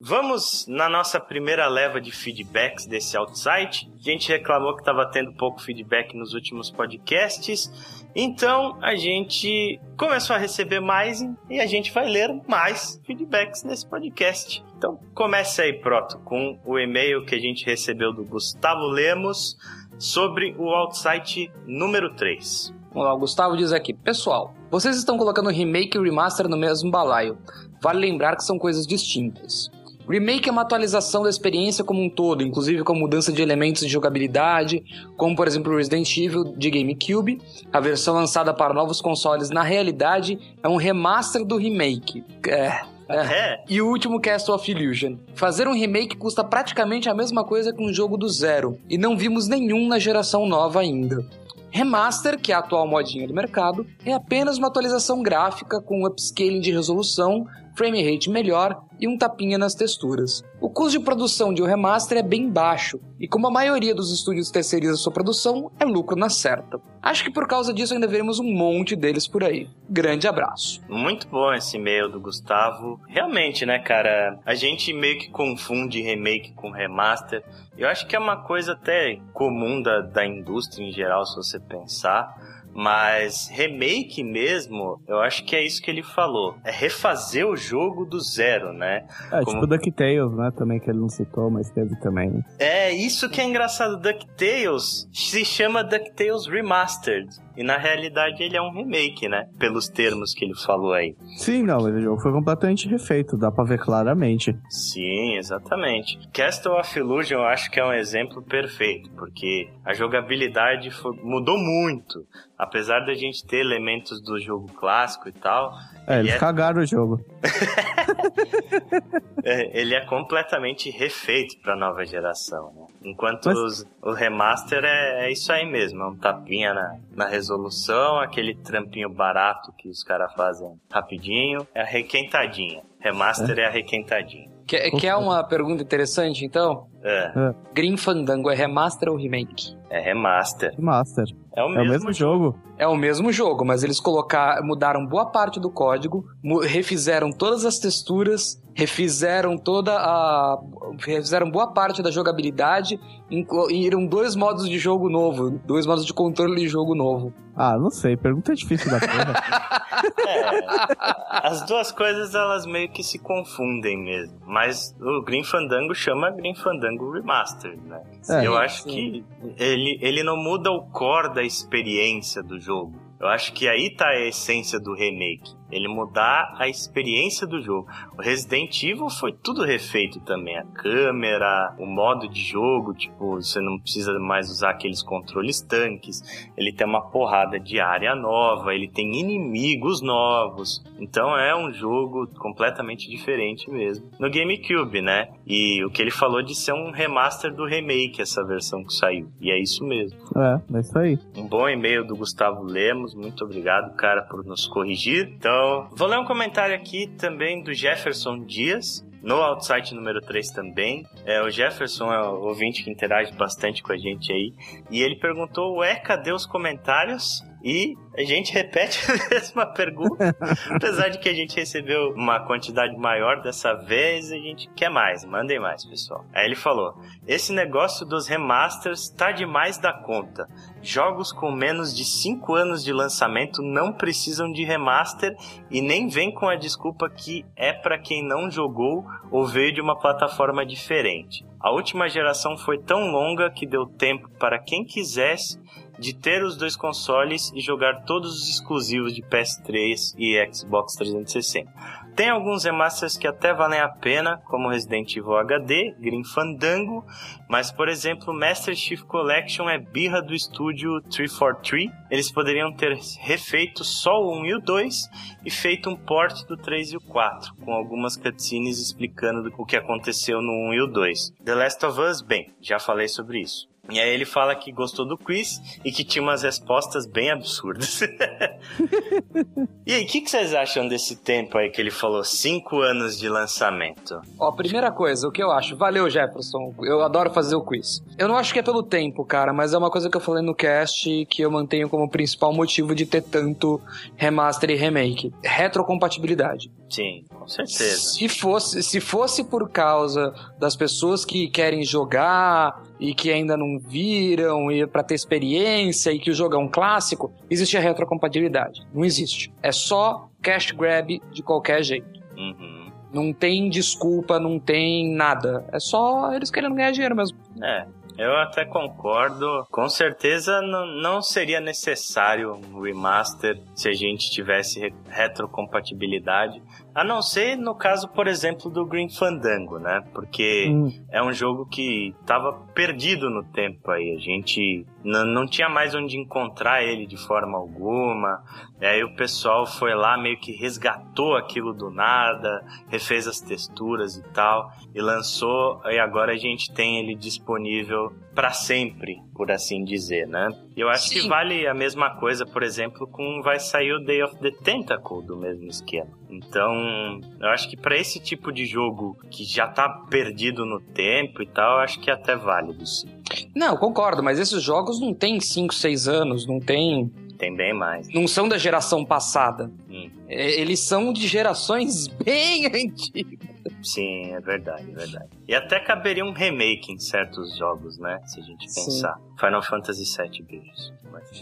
[SPEAKER 1] Vamos na nossa primeira leva de feedbacks desse outsite. A gente reclamou que estava tendo pouco feedback nos últimos podcasts. Então a gente começou a receber mais e a gente vai ler mais feedbacks nesse podcast. Então comece aí, Proto, com o e-mail que a gente recebeu do Gustavo Lemos sobre o outsite número 3.
[SPEAKER 2] Vamos lá, o Gustavo diz aqui: Pessoal, vocês estão colocando remake e remaster no mesmo balaio. Vale lembrar que são coisas distintas. Remake é uma atualização da experiência como um todo, inclusive com mudança de elementos de jogabilidade, como por exemplo o Resident Evil de GameCube. A versão lançada para novos consoles, na realidade, é um remaster do remake. É. é.
[SPEAKER 1] É,
[SPEAKER 2] E o último Castle of Illusion. Fazer um remake custa praticamente a mesma coisa que um jogo do zero, e não vimos nenhum na geração nova ainda. Remaster, que é a atual modinha do mercado, é apenas uma atualização gráfica com upscaling de resolução, frame rate melhor e um tapinha nas texturas. O custo de produção de um remaster é bem baixo, e como a maioria dos estúdios terceiriza sua produção, é lucro na certa. Acho que por causa disso ainda veremos um monte deles por aí. Grande abraço.
[SPEAKER 1] Muito bom esse e-mail do Gustavo. Realmente, né, cara? A gente meio que confunde remake com remaster. Eu acho que é uma coisa até comum da, da indústria em geral, se você pensar. Mas remake mesmo, eu acho que é isso que ele falou. É refazer o jogo do zero, né?
[SPEAKER 3] É,
[SPEAKER 1] Como-
[SPEAKER 3] tipo DuckTales, né? Também que ele não citou, mas teve também.
[SPEAKER 1] É isso que é engraçado. DuckTales se chama DuckTales Remastered. E na realidade ele é um remake, né? Pelos termos que ele falou aí.
[SPEAKER 3] Sim, não, jogo foi completamente refeito, dá pra ver claramente.
[SPEAKER 1] Sim, exatamente. Castle of Illusion eu acho que é um exemplo perfeito, porque a jogabilidade foi- mudou muito. Apesar da gente ter elementos do jogo clássico e tal,
[SPEAKER 3] É, eles
[SPEAKER 1] é-
[SPEAKER 3] cagaram o jogo.
[SPEAKER 1] é, ele é completamente refeito para nova geração. Né? Enquanto
[SPEAKER 3] Mas-
[SPEAKER 1] os- o remaster é, é isso aí mesmo, é um tapinha na, na resolução, aquele trampinho barato que os caras fazem rapidinho, é a requentadinha. Remaster é, a requentadinha.
[SPEAKER 2] Quer, quer uma pergunta interessante, então?
[SPEAKER 1] É,
[SPEAKER 2] Grim Fandango é remaster ou remake?
[SPEAKER 1] é remaster.
[SPEAKER 3] Master.
[SPEAKER 1] É o
[SPEAKER 3] É o
[SPEAKER 1] mesmo,
[SPEAKER 3] mesmo jogo.
[SPEAKER 2] É o mesmo jogo, mas eles colocaram, mudaram boa parte do código, refizeram todas as texturas, refizeram toda a. refizeram boa parte da jogabilidade, incluíram dois modos de jogo novo, dois modos de controle de jogo novo.
[SPEAKER 3] Ah, não sei, pergunta difícil da porra.
[SPEAKER 1] É, as duas coisas elas meio que se confundem mesmo. Mas o Green Fandango chama Green Fandango Remastered, né?
[SPEAKER 3] É.
[SPEAKER 1] Eu acho
[SPEAKER 2] sim.
[SPEAKER 1] que ele, ele não muda o core da experiência do jogo. Eu acho que aí tá a essência do remake. Ele mudar a experiência do jogo. O Resident Evil foi tudo refeito também. A câmera, o modo de jogo, tipo, você não precisa mais usar aqueles controles tanques. Ele tem uma porrada de área nova, ele tem inimigos novos. Então é um jogo completamente diferente mesmo. No GameCube, né? E o que ele falou de ser um remaster do remake, essa versão que saiu. E é isso mesmo.
[SPEAKER 3] é, é isso aí.
[SPEAKER 1] Um bom e-mail do Gustavo Lemos. Muito obrigado, cara, por nos corrigir. Então Então, vou ler um comentário aqui também do Jefferson Dias no Outside número 3 também. É, o Jefferson é o ouvinte que interage bastante com a gente aí. E ele perguntou: Ué, cadê os comentários? E a gente repete a mesma pergunta, apesar de que a gente recebeu uma quantidade maior dessa vez, a gente quer mais, mandem mais, pessoal. Aí ele falou: Esse negócio dos remasters tá demais da conta. Jogos com menos de 5 anos de lançamento não precisam de remaster e nem vem com a desculpa que é para quem não jogou ou veio de uma plataforma diferente. A última geração foi tão longa que deu tempo para quem quisesse de ter os dois consoles e jogar todos os exclusivos de PS3 e Xbox 360. Tem alguns remasters que até valem a pena, como Resident Evil HD, Green Fandango, mas por exemplo, Master Chief Collection é birra do estúdio 343. Eles poderiam ter refeito só o 1 e o 2 e feito um port do 3 e o 4, com algumas cutscenes explicando o que aconteceu no 1 e o 2. The Last of Us, bem, já falei sobre isso. E aí ele fala que gostou do quiz e que tinha umas respostas bem absurdas. e aí, o que, que, vocês acham desse tempo aí que ele falou? Cinco anos de lançamento.
[SPEAKER 2] Ó, primeira coisa, o que eu acho? Valeu, Jefferson. Eu adoro fazer o quiz. Eu não acho que é pelo tempo, cara, mas é uma coisa que eu falei no cast que eu mantenho como principal motivo de ter tanto remaster e remake. Retrocompatibilidade.
[SPEAKER 1] Sim, com certeza.
[SPEAKER 2] Se fosse, se fosse por causa das pessoas que querem jogar e que ainda não viram e para ter experiência e que o jogo é um clássico, existe a retrocompatibilidade. Não existe. É só cash grab de qualquer jeito.
[SPEAKER 1] Uhum.
[SPEAKER 2] Não tem desculpa, não tem nada. É só eles querendo ganhar dinheiro mesmo.
[SPEAKER 1] É. Eu até concordo. Com certeza não seria necessário um remaster se a gente tivesse retrocompatibilidade. A não ser no caso, por exemplo, do Green Fandango, né? Porque hum. é um jogo que estava perdido no tempo aí. A gente não tinha mais onde encontrar ele de forma alguma. E aí o pessoal foi lá, meio que resgatou aquilo do nada, refez as texturas e tal, e lançou. E agora a gente tem ele disponível para sempre, por assim dizer, né? Eu acho Sim. que vale a mesma coisa, por exemplo, com vai sair o Day of the Tentacle do mesmo esquema. Então, eu acho que para esse tipo de jogo que já tá perdido no tempo e tal, eu acho que é até válido sim.
[SPEAKER 2] Não, concordo, mas esses jogos não tem 5, 6 anos, não tem
[SPEAKER 1] tem bem mais.
[SPEAKER 2] Não são da geração passada.
[SPEAKER 1] Hum.
[SPEAKER 2] É, eles são de gerações bem antigas.
[SPEAKER 1] Sim, é verdade, é verdade. E até caberia um remake em certos jogos, né? Se a gente pensar. Sim. Final Fantasy VII, beijos.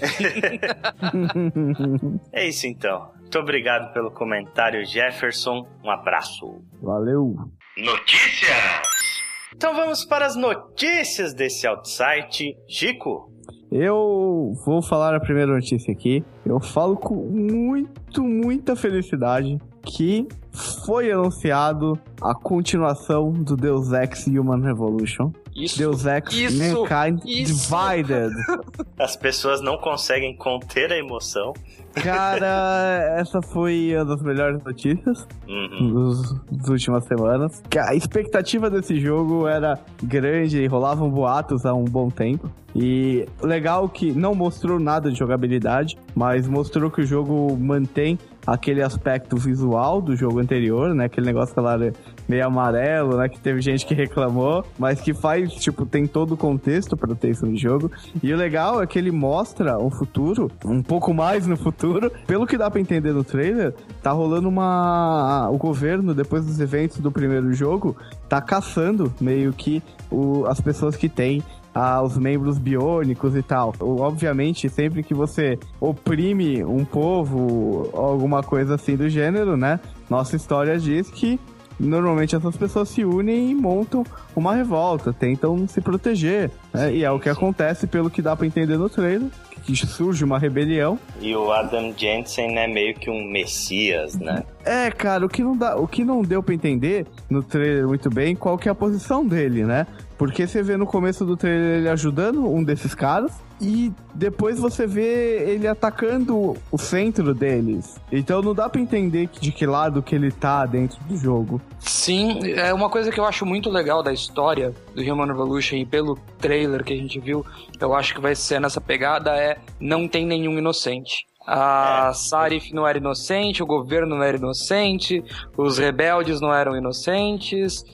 [SPEAKER 1] é isso então. Muito obrigado pelo comentário, Jefferson. Um abraço.
[SPEAKER 3] Valeu.
[SPEAKER 1] Notícias! Então vamos para as notícias desse outsite. Chico,
[SPEAKER 3] eu vou falar a primeira notícia aqui. Eu falo com muito, muita felicidade que foi anunciado a continuação do Deus Ex Human Revolution.
[SPEAKER 2] Isso,
[SPEAKER 3] Deus Ex
[SPEAKER 2] isso,
[SPEAKER 3] Mankind
[SPEAKER 2] isso.
[SPEAKER 3] Divided.
[SPEAKER 1] As pessoas não conseguem conter a emoção.
[SPEAKER 3] Cara, essa foi uma das melhores notícias
[SPEAKER 1] uhum.
[SPEAKER 3] das últimas semanas. A expectativa desse jogo era grande, rolavam boatos há um bom tempo. E legal que não mostrou nada de jogabilidade, mas mostrou que o jogo mantém aquele aspecto visual do jogo anterior, né? Aquele negócio lá meio amarelo, né? Que teve gente que reclamou, mas que faz, tipo, tem todo o contexto para ter isso no jogo. E o legal é que ele mostra um futuro, um pouco mais no futuro. Pelo que dá para entender no trailer, tá rolando uma. O governo, depois dos eventos do primeiro jogo, tá caçando meio que o... as pessoas que têm aos membros biônicos e tal. Obviamente, sempre que você oprime um povo, alguma coisa assim do gênero, né? Nossa história diz que normalmente essas pessoas se unem e montam uma revolta, tentam se proteger. Né? E é o que acontece pelo que dá para entender no trailer. Que surge uma rebelião.
[SPEAKER 1] E o Adam Jensen é meio que um messias, né?
[SPEAKER 3] É, cara, o que não, dá, o que não deu para entender no trailer muito bem qual que é a posição dele, né? Porque você vê no começo do trailer ele ajudando um desses caras e depois você vê ele atacando o centro deles. Então não dá para entender de que lado que ele tá dentro do jogo.
[SPEAKER 2] Sim, é uma coisa que eu acho muito legal da história do Human Revolution e pelo trailer que a gente viu, eu acho que vai ser nessa pegada é não tem nenhum inocente A é. Sarif não era inocente, o governo não era inocente, os rebeldes não eram inocentes.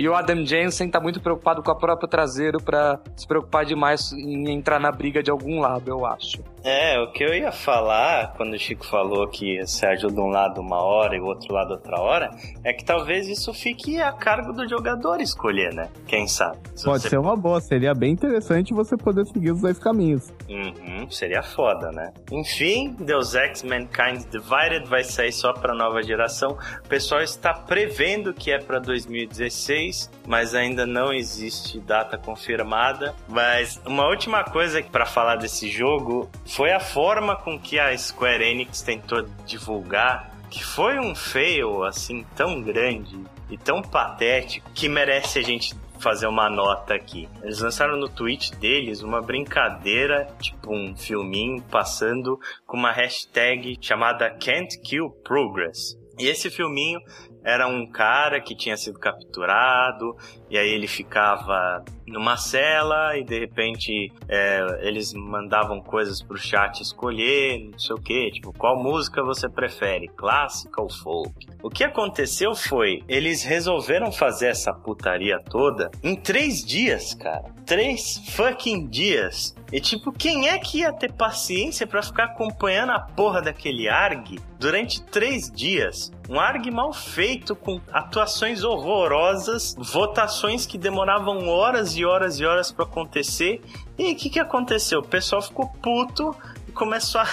[SPEAKER 2] E o Adam Jensen tá muito preocupado com a própria traseiro para se preocupar demais em entrar na briga de algum lado, eu acho.
[SPEAKER 1] É, o que eu ia falar quando o Chico falou que se ajuda um lado uma hora e o outro lado outra hora, é que talvez isso fique a cargo do jogador escolher, né? Quem sabe?
[SPEAKER 3] Se Pode você... ser uma boa, seria bem interessante você poder seguir os dois caminhos.
[SPEAKER 1] Uhum, seria foda, né? Enfim, Deus Ex Mankind Divided vai sair só pra nova geração. O pessoal está prevendo que é pra 2016, mas ainda não existe data confirmada. Mas uma última coisa para falar desse jogo foi a forma com que a Square Enix tentou divulgar que foi um fail assim tão grande e tão patético que merece a gente fazer uma nota aqui. Eles lançaram no tweet deles uma brincadeira, tipo um filminho passando com uma hashtag chamada Can't Kill Progress. E esse filminho era um cara que tinha sido capturado, e aí ele ficava numa cela e de repente é, eles mandavam coisas pro chat escolher, não sei o que, tipo, qual música você prefere, clássica ou folk? O que aconteceu foi, eles resolveram fazer essa putaria toda em três dias, cara. Três fucking dias. E tipo, quem é que ia ter paciência para ficar acompanhando a porra daquele ARG durante três dias? Um ARG mal feito, com atuações horrorosas, votações que demoravam horas e horas e horas para acontecer. E o que, que aconteceu? O pessoal ficou puto começou a,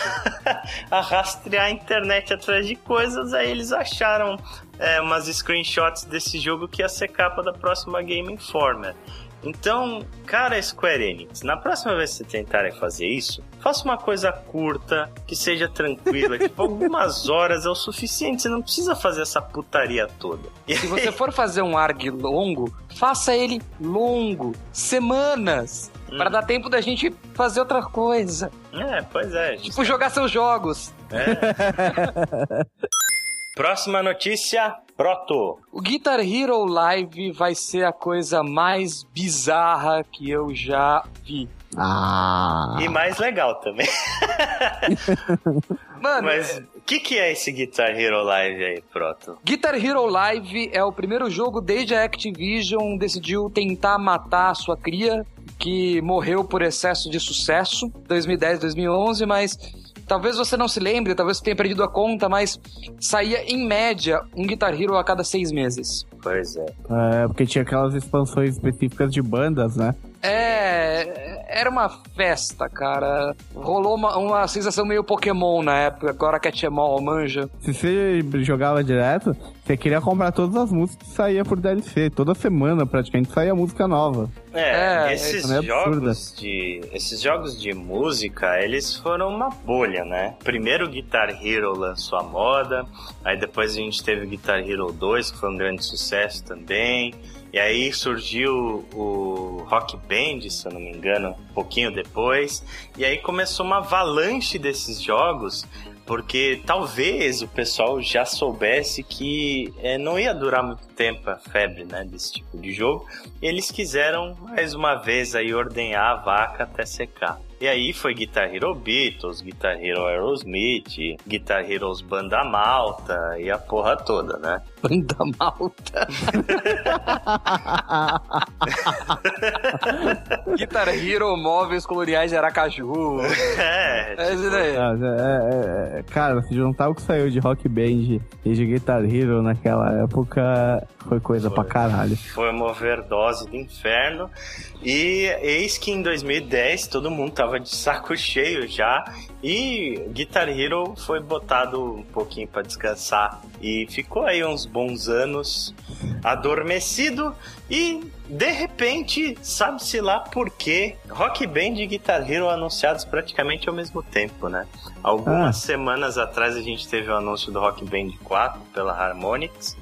[SPEAKER 1] a rastrear a internet atrás de coisas. Aí eles acharam é, umas screenshots desse jogo que ia ser capa da próxima Game Informer. Então, cara Square Enix, na próxima vez que vocês tentarem fazer isso, faça uma coisa curta, que seja tranquila, tipo, algumas horas é o suficiente, você não precisa fazer essa putaria toda.
[SPEAKER 2] Se você for fazer um ARG longo, faça ele longo, semanas, hum. para dar tempo da gente fazer outra coisa.
[SPEAKER 1] É, pois é.
[SPEAKER 2] Tipo, jogar seus jogos. É.
[SPEAKER 1] Próxima notícia, Proto.
[SPEAKER 2] O Guitar Hero Live vai ser a coisa mais bizarra que eu já vi.
[SPEAKER 3] Ah.
[SPEAKER 1] E mais legal também. Mano, mas o que, que é esse Guitar Hero Live aí, Proto?
[SPEAKER 2] Guitar Hero Live é o primeiro jogo desde a Activision decidiu tentar matar a sua cria, que morreu por excesso de sucesso, 2010, 2011, mas Talvez você não se lembre, talvez você tenha perdido a conta, mas saía em média um Guitar Hero a cada seis meses.
[SPEAKER 1] Pois é.
[SPEAKER 3] É, porque tinha aquelas expansões específicas de bandas, né?
[SPEAKER 2] É, era uma festa, cara. Rolou uma, uma sensação meio Pokémon na época, agora que é manja.
[SPEAKER 3] Se você jogava direto, você queria comprar todas as músicas que saía por DLC. Toda semana, praticamente, saía música nova.
[SPEAKER 1] É, é esses é jogos de esses jogos de música, eles foram uma bolha, né? Primeiro Guitar Hero lançou a moda, aí depois a gente teve Guitar Hero 2, que foi um grande sucesso também. E aí surgiu o Rock Band, se eu não me engano, um pouquinho depois. E aí começou uma avalanche desses jogos, porque talvez o pessoal já soubesse que é, não ia durar muito tempo a febre né, desse tipo de jogo. E eles quiseram mais uma vez aí ordenhar a vaca até secar. E aí foi Guitar Hero Beatles, Guitar Hero Aerosmith, Guitar Heroes Banda Malta e a porra toda, né?
[SPEAKER 2] Banda Malta. Guitar Hero Móveis Coloniais de Aracaju.
[SPEAKER 3] É, é isso daí. É, é, é, cara, se juntar o que saiu de Rock Band e de Guitar Hero naquela época, foi coisa foi, pra caralho.
[SPEAKER 1] Foi uma overdose do inferno. E eis que em 2010 todo mundo tava de saco cheio já. E Guitar Hero foi botado um pouquinho para descansar. E ficou aí uns bons anos adormecido. E de repente, sabe-se lá por quê, Rock Band e Guitar Hero anunciados praticamente ao mesmo tempo, né? Algumas ah. semanas atrás a gente teve o anúncio do Rock Band 4 pela Harmonix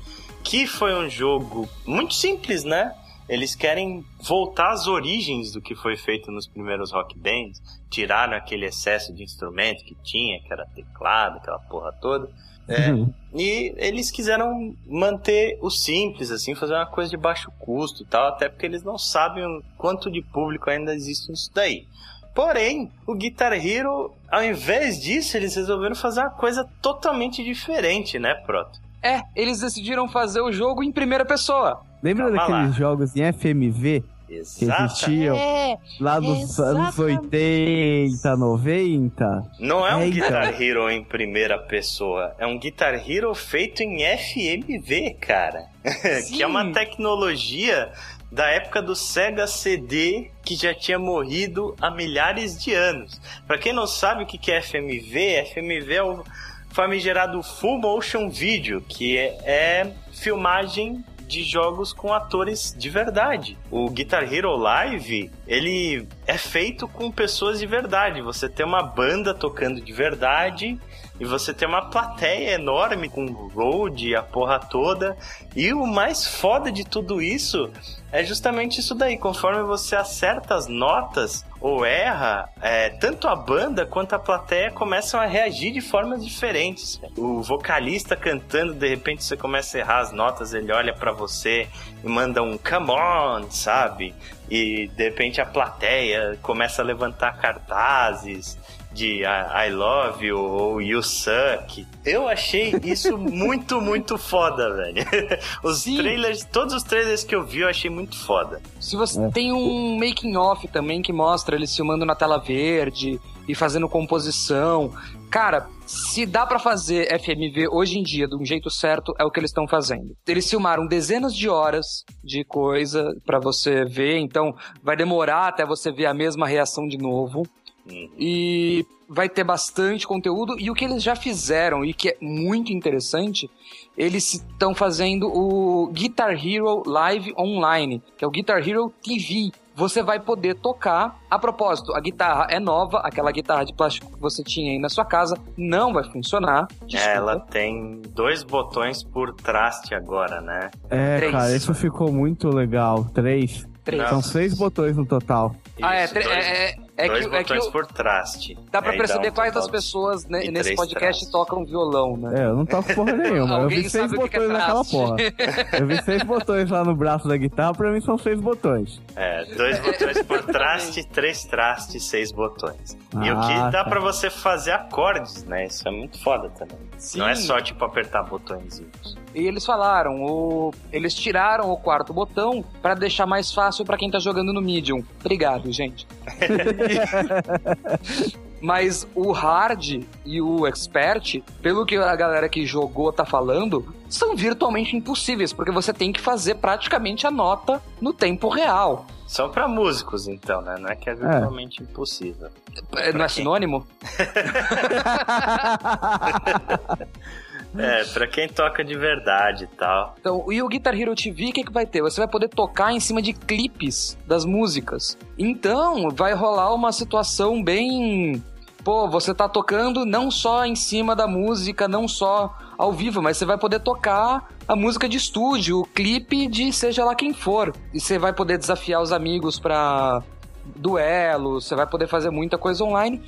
[SPEAKER 1] que foi um jogo muito simples, né? Eles querem voltar às origens do que foi feito nos primeiros rock bands, tiraram aquele excesso de instrumento que tinha, que era teclado, aquela porra toda. É, uhum. E eles quiseram manter o simples, assim, fazer uma coisa de baixo custo e tal, até porque eles não sabem o quanto de público ainda existe nisso daí. Porém, o Guitar Hero, ao invés disso, eles resolveram fazer uma coisa totalmente diferente, né, Proto?
[SPEAKER 2] É, eles decidiram fazer o jogo em primeira pessoa.
[SPEAKER 3] Lembra
[SPEAKER 1] Calma
[SPEAKER 3] daqueles
[SPEAKER 1] lá.
[SPEAKER 3] jogos em FMV que
[SPEAKER 1] Exato.
[SPEAKER 3] existiam
[SPEAKER 2] É,
[SPEAKER 3] lá nos anos 80, 90?
[SPEAKER 1] Não é um
[SPEAKER 3] É,
[SPEAKER 1] Guitar Hero em primeira pessoa, é um Guitar Hero feito em FMV, cara. que é uma tecnologia da época do Sega CD que já tinha morrido há milhares de anos. Pra quem não sabe o que que é FMV, FMV é o famigerado Full Motion Video, que é, é filmagem de jogos com atores de verdade. O Guitar Hero Live, ele é feito com pessoas de verdade. Você tem uma banda tocando de verdade e você tem uma plateia enorme com road, a porra toda. E o mais foda de tudo isso é justamente isso daí. Conforme você acerta as notas ou erra, é, tanto a banda quanto a plateia começam a reagir de formas diferentes. O vocalista cantando, de repente você começa a errar as notas, ele olha pra você e manda um come on, sabe? E de repente a plateia começa a levantar cartazes de I I love you ou you suck. Eu achei isso muito, muito foda, velho. Os
[SPEAKER 2] Sim.
[SPEAKER 1] trailers, todos os trailers que eu vi, eu achei muito foda.
[SPEAKER 2] Se você
[SPEAKER 3] É.
[SPEAKER 2] tem um making off também que mostra eles filmando na tela verde e fazendo composição. Cara, se dá pra fazer FMV hoje em dia de um jeito certo, é o que eles estão fazendo. Eles filmaram dezenas de horas de coisa pra você ver, então vai demorar até você ver a mesma reação de novo.
[SPEAKER 1] Hum.
[SPEAKER 2] E vai ter bastante conteúdo. E o que eles já fizeram, e que é muito interessante, eles estão fazendo o Guitar Hero Live Online, que é o Guitar Hero TV. Você vai poder tocar. A propósito, a guitarra é nova, aquela guitarra de plástico que você tinha aí na sua casa não vai funcionar. Desculpa.
[SPEAKER 1] Ela tem dois botões por traste agora, né?
[SPEAKER 3] É,
[SPEAKER 2] Três.
[SPEAKER 3] cara, isso ficou muito legal. Três.
[SPEAKER 2] Três.
[SPEAKER 3] São seis botões no total.
[SPEAKER 2] Ah, é,
[SPEAKER 1] Isso, dois,
[SPEAKER 2] é, é, é
[SPEAKER 1] dois
[SPEAKER 2] que, é que
[SPEAKER 1] botões por traste.
[SPEAKER 2] dá pra
[SPEAKER 1] Aí
[SPEAKER 2] perceber
[SPEAKER 1] um
[SPEAKER 2] quais das pessoas né, nesse podcast
[SPEAKER 1] trastes.
[SPEAKER 2] tocam violão, né?
[SPEAKER 3] É, eu não toco porra nenhuma. Eu
[SPEAKER 2] Alguém
[SPEAKER 3] vi seis
[SPEAKER 2] sabe o que que é
[SPEAKER 3] botões naquela
[SPEAKER 2] traste?
[SPEAKER 3] porra. Eu vi seis botões lá no braço da guitarra, pra mim são seis botões.
[SPEAKER 1] É, dois botões por traste, três trastes, seis botões. e o
[SPEAKER 3] Ah,
[SPEAKER 1] que dá
[SPEAKER 3] tá.
[SPEAKER 1] pra você fazer acordes, né? Isso é muito foda também.
[SPEAKER 2] Sim.
[SPEAKER 1] Não é só, tipo, apertar botõezinhos.
[SPEAKER 2] E eles falaram, o... eles tiraram o quarto botão pra deixar mais fácil pra quem tá jogando no Medium. Obrigado, gente. Mas o hard e o expert, pelo que a galera que jogou tá falando, são virtualmente impossíveis, porque você tem que fazer praticamente a nota no tempo real.
[SPEAKER 1] São pra músicos, então, né? Não é que é virtualmente impossível.
[SPEAKER 2] É, Não é sinônimo?
[SPEAKER 1] É, pra quem toca de verdade e tal.
[SPEAKER 2] Então, e o Guitar Hero TV, o que, que vai ter? Você vai poder tocar em cima de clipes das músicas. Então, vai rolar uma situação bem. Pô, você tá tocando não só em cima da música, não só ao vivo, mas você vai poder tocar a música de estúdio, o clipe de seja lá quem for. E você vai poder desafiar os amigos pra duelos, você vai poder fazer muita coisa online.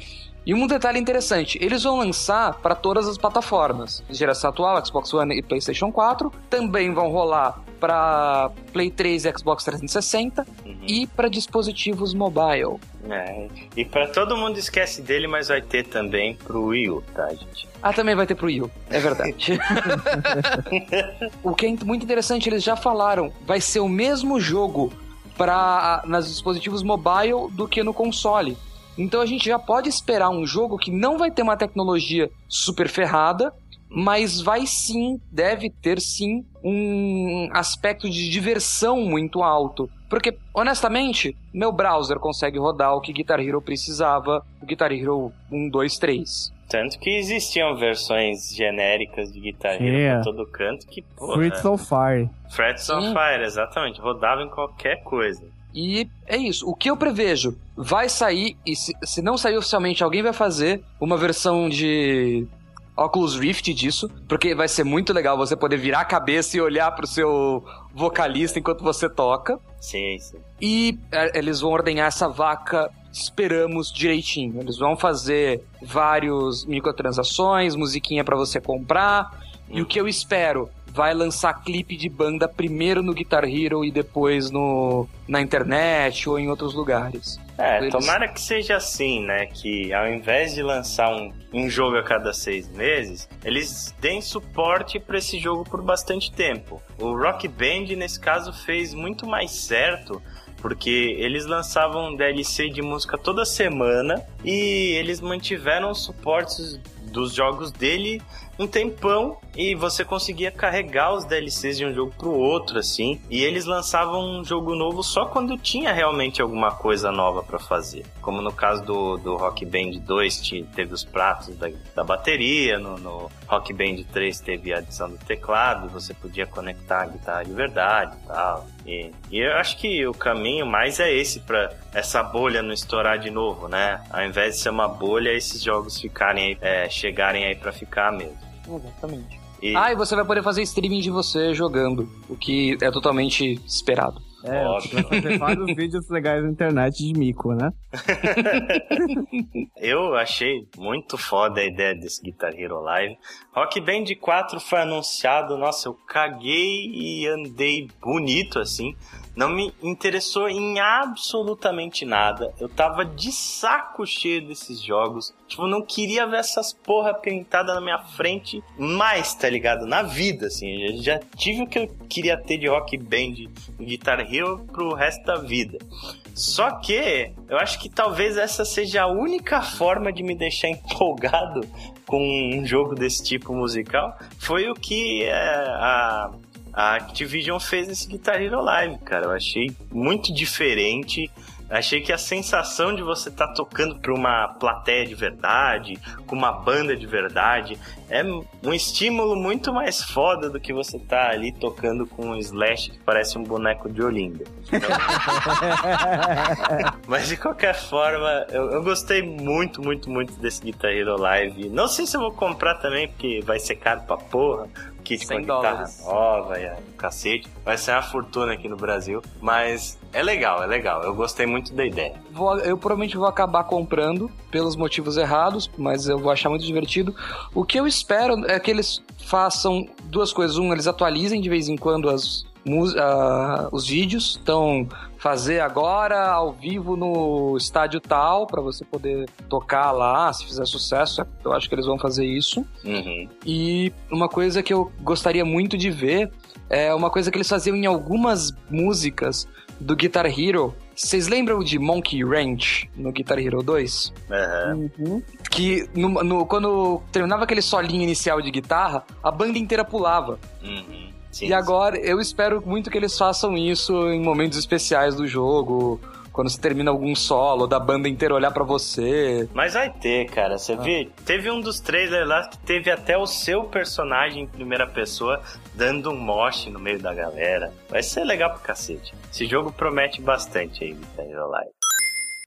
[SPEAKER 2] E um detalhe interessante, eles vão lançar para todas as plataformas, geração atual, Xbox One e PlayStation 4, também vão rolar para Play 3 e Xbox 360
[SPEAKER 1] Uhum.
[SPEAKER 2] e para dispositivos mobile.
[SPEAKER 1] É, e pra todo mundo esquece dele, mas vai ter também pro Wii U, tá, gente?
[SPEAKER 2] Ah, também vai ter pro Wii U, é verdade. o que é muito interessante, eles já falaram, vai ser o mesmo jogo para nos dispositivos mobile do que no console. Então a gente já pode esperar um jogo que não vai ter uma tecnologia super ferrada, mas vai sim, deve ter sim, um aspecto de diversão muito alto. Porque, honestamente, meu browser consegue rodar o que Guitar Hero precisava, o Guitar Hero 1, 2, 3.
[SPEAKER 1] Tanto que existiam versões genéricas de Guitar Hero
[SPEAKER 3] Yeah.
[SPEAKER 1] todo canto que, pô,
[SPEAKER 3] Fruits
[SPEAKER 1] é,
[SPEAKER 3] on Fire.
[SPEAKER 1] Frets on. Fire, exatamente. Rodava em qualquer coisa.
[SPEAKER 2] E é isso. O que eu prevejo? Vai sair, e se, se não sair oficialmente, alguém vai fazer uma versão de Oculus Rift disso, porque vai ser muito legal você poder virar a cabeça e olhar pro seu vocalista enquanto você toca.
[SPEAKER 1] Sim, sim.
[SPEAKER 2] E é, eles vão ordenhar essa vaca, esperamos direitinho. Eles vão fazer vários microtransações, musiquinha pra você comprar. E o que eu espero? Vai lançar clipe de banda primeiro no Guitar Hero e depois no, na internet ou em outros lugares.
[SPEAKER 1] É, Eles... tomara que seja assim, né? Que ao invés de lançar um, um jogo a cada seis meses, eles deem suporte para esse jogo por bastante tempo. O Rock Band, nesse caso, fez muito mais certo porque eles lançavam DLC de música toda semana e eles mantiveram os suportes dos jogos dele um tempão e você conseguia carregar os DLCs de um jogo pro outro, assim. E eles lançavam um jogo novo só quando tinha realmente alguma coisa nova para fazer. Como no caso do, do Rock Band 2, tinha, teve os pratos da, da bateria, no, no, Rock Band 3 teve a adição do teclado, você podia conectar a guitarra de verdade e tal. E, e eu acho que o caminho mais é esse para essa bolha não estourar de novo, né? Ao invés de ser uma bolha, esses jogos ficarem é, chegarem aí para ficar mesmo.
[SPEAKER 2] Exatamente. E... Ah, e você vai poder fazer streaming de você jogando, o que é totalmente esperado.
[SPEAKER 3] É, Óbvio. vai fazer vários vídeos legais na internet de mico, né?
[SPEAKER 1] Eu achei muito foda a ideia desse Guitar Hero Live. Rock Band 4 foi anunciado, nossa, eu caguei e andei bonito assim não me interessou em absolutamente nada. Eu tava de saco cheio desses jogos. Tipo, não queria ver essas porra pintada na minha frente mais, tá ligado? Na vida, assim. Eu já tive o que eu queria ter de rock band e Guitar Hero pro resto da vida. Só que eu acho que talvez essa seja a única forma de me deixar empolgado com um jogo desse tipo musical. Foi o que é, a a Activision fez esse Guitar Hero Live, cara. Eu achei muito diferente. Achei que a sensação de você estar tá tocando para uma plateia de verdade, com uma banda de verdade, é um estímulo muito mais foda do que você tá ali tocando com um Slash que parece um boneco de Olinda. Então... Mas de qualquer forma, eu, eu, gostei muito, muito, muito desse Guitar Hero Live. Não sei se eu vou comprar também, porque vai ser caro pra porra kit com a guitarra nova e cacete. Vai ser uma fortuna aqui no Brasil, mas é legal, é legal. Eu gostei muito da ideia.
[SPEAKER 2] Vou, eu provavelmente vou acabar comprando pelos motivos errados, mas eu vou achar muito divertido. O que eu espero é que eles façam duas coisas. Um, eles atualizem de vez em quando as, uh, os vídeos. Então, fazer agora ao vivo no estádio tal, para você poder tocar lá, se fizer sucesso. Eu acho que eles vão fazer isso.
[SPEAKER 1] Uhum.
[SPEAKER 2] E uma coisa que eu gostaria muito de ver é uma coisa que eles faziam em algumas músicas do Guitar Hero. Vocês lembram de Monkey Ranch no Guitar Hero 2?
[SPEAKER 1] Uhum.
[SPEAKER 2] Uhum. Que no, no, quando terminava aquele solinho inicial de guitarra, a banda inteira pulava.
[SPEAKER 1] Uhum.
[SPEAKER 2] Sim, e agora eu espero muito que eles façam isso em momentos especiais do jogo. Quando você termina algum solo, da banda inteira olhar para você.
[SPEAKER 1] Mas vai ter, cara. Você ah. viu? Teve um dos trailers lá que teve até o seu personagem em primeira pessoa dando um moche no meio da galera. Vai ser legal pra cacete. Esse jogo promete bastante aí, Live.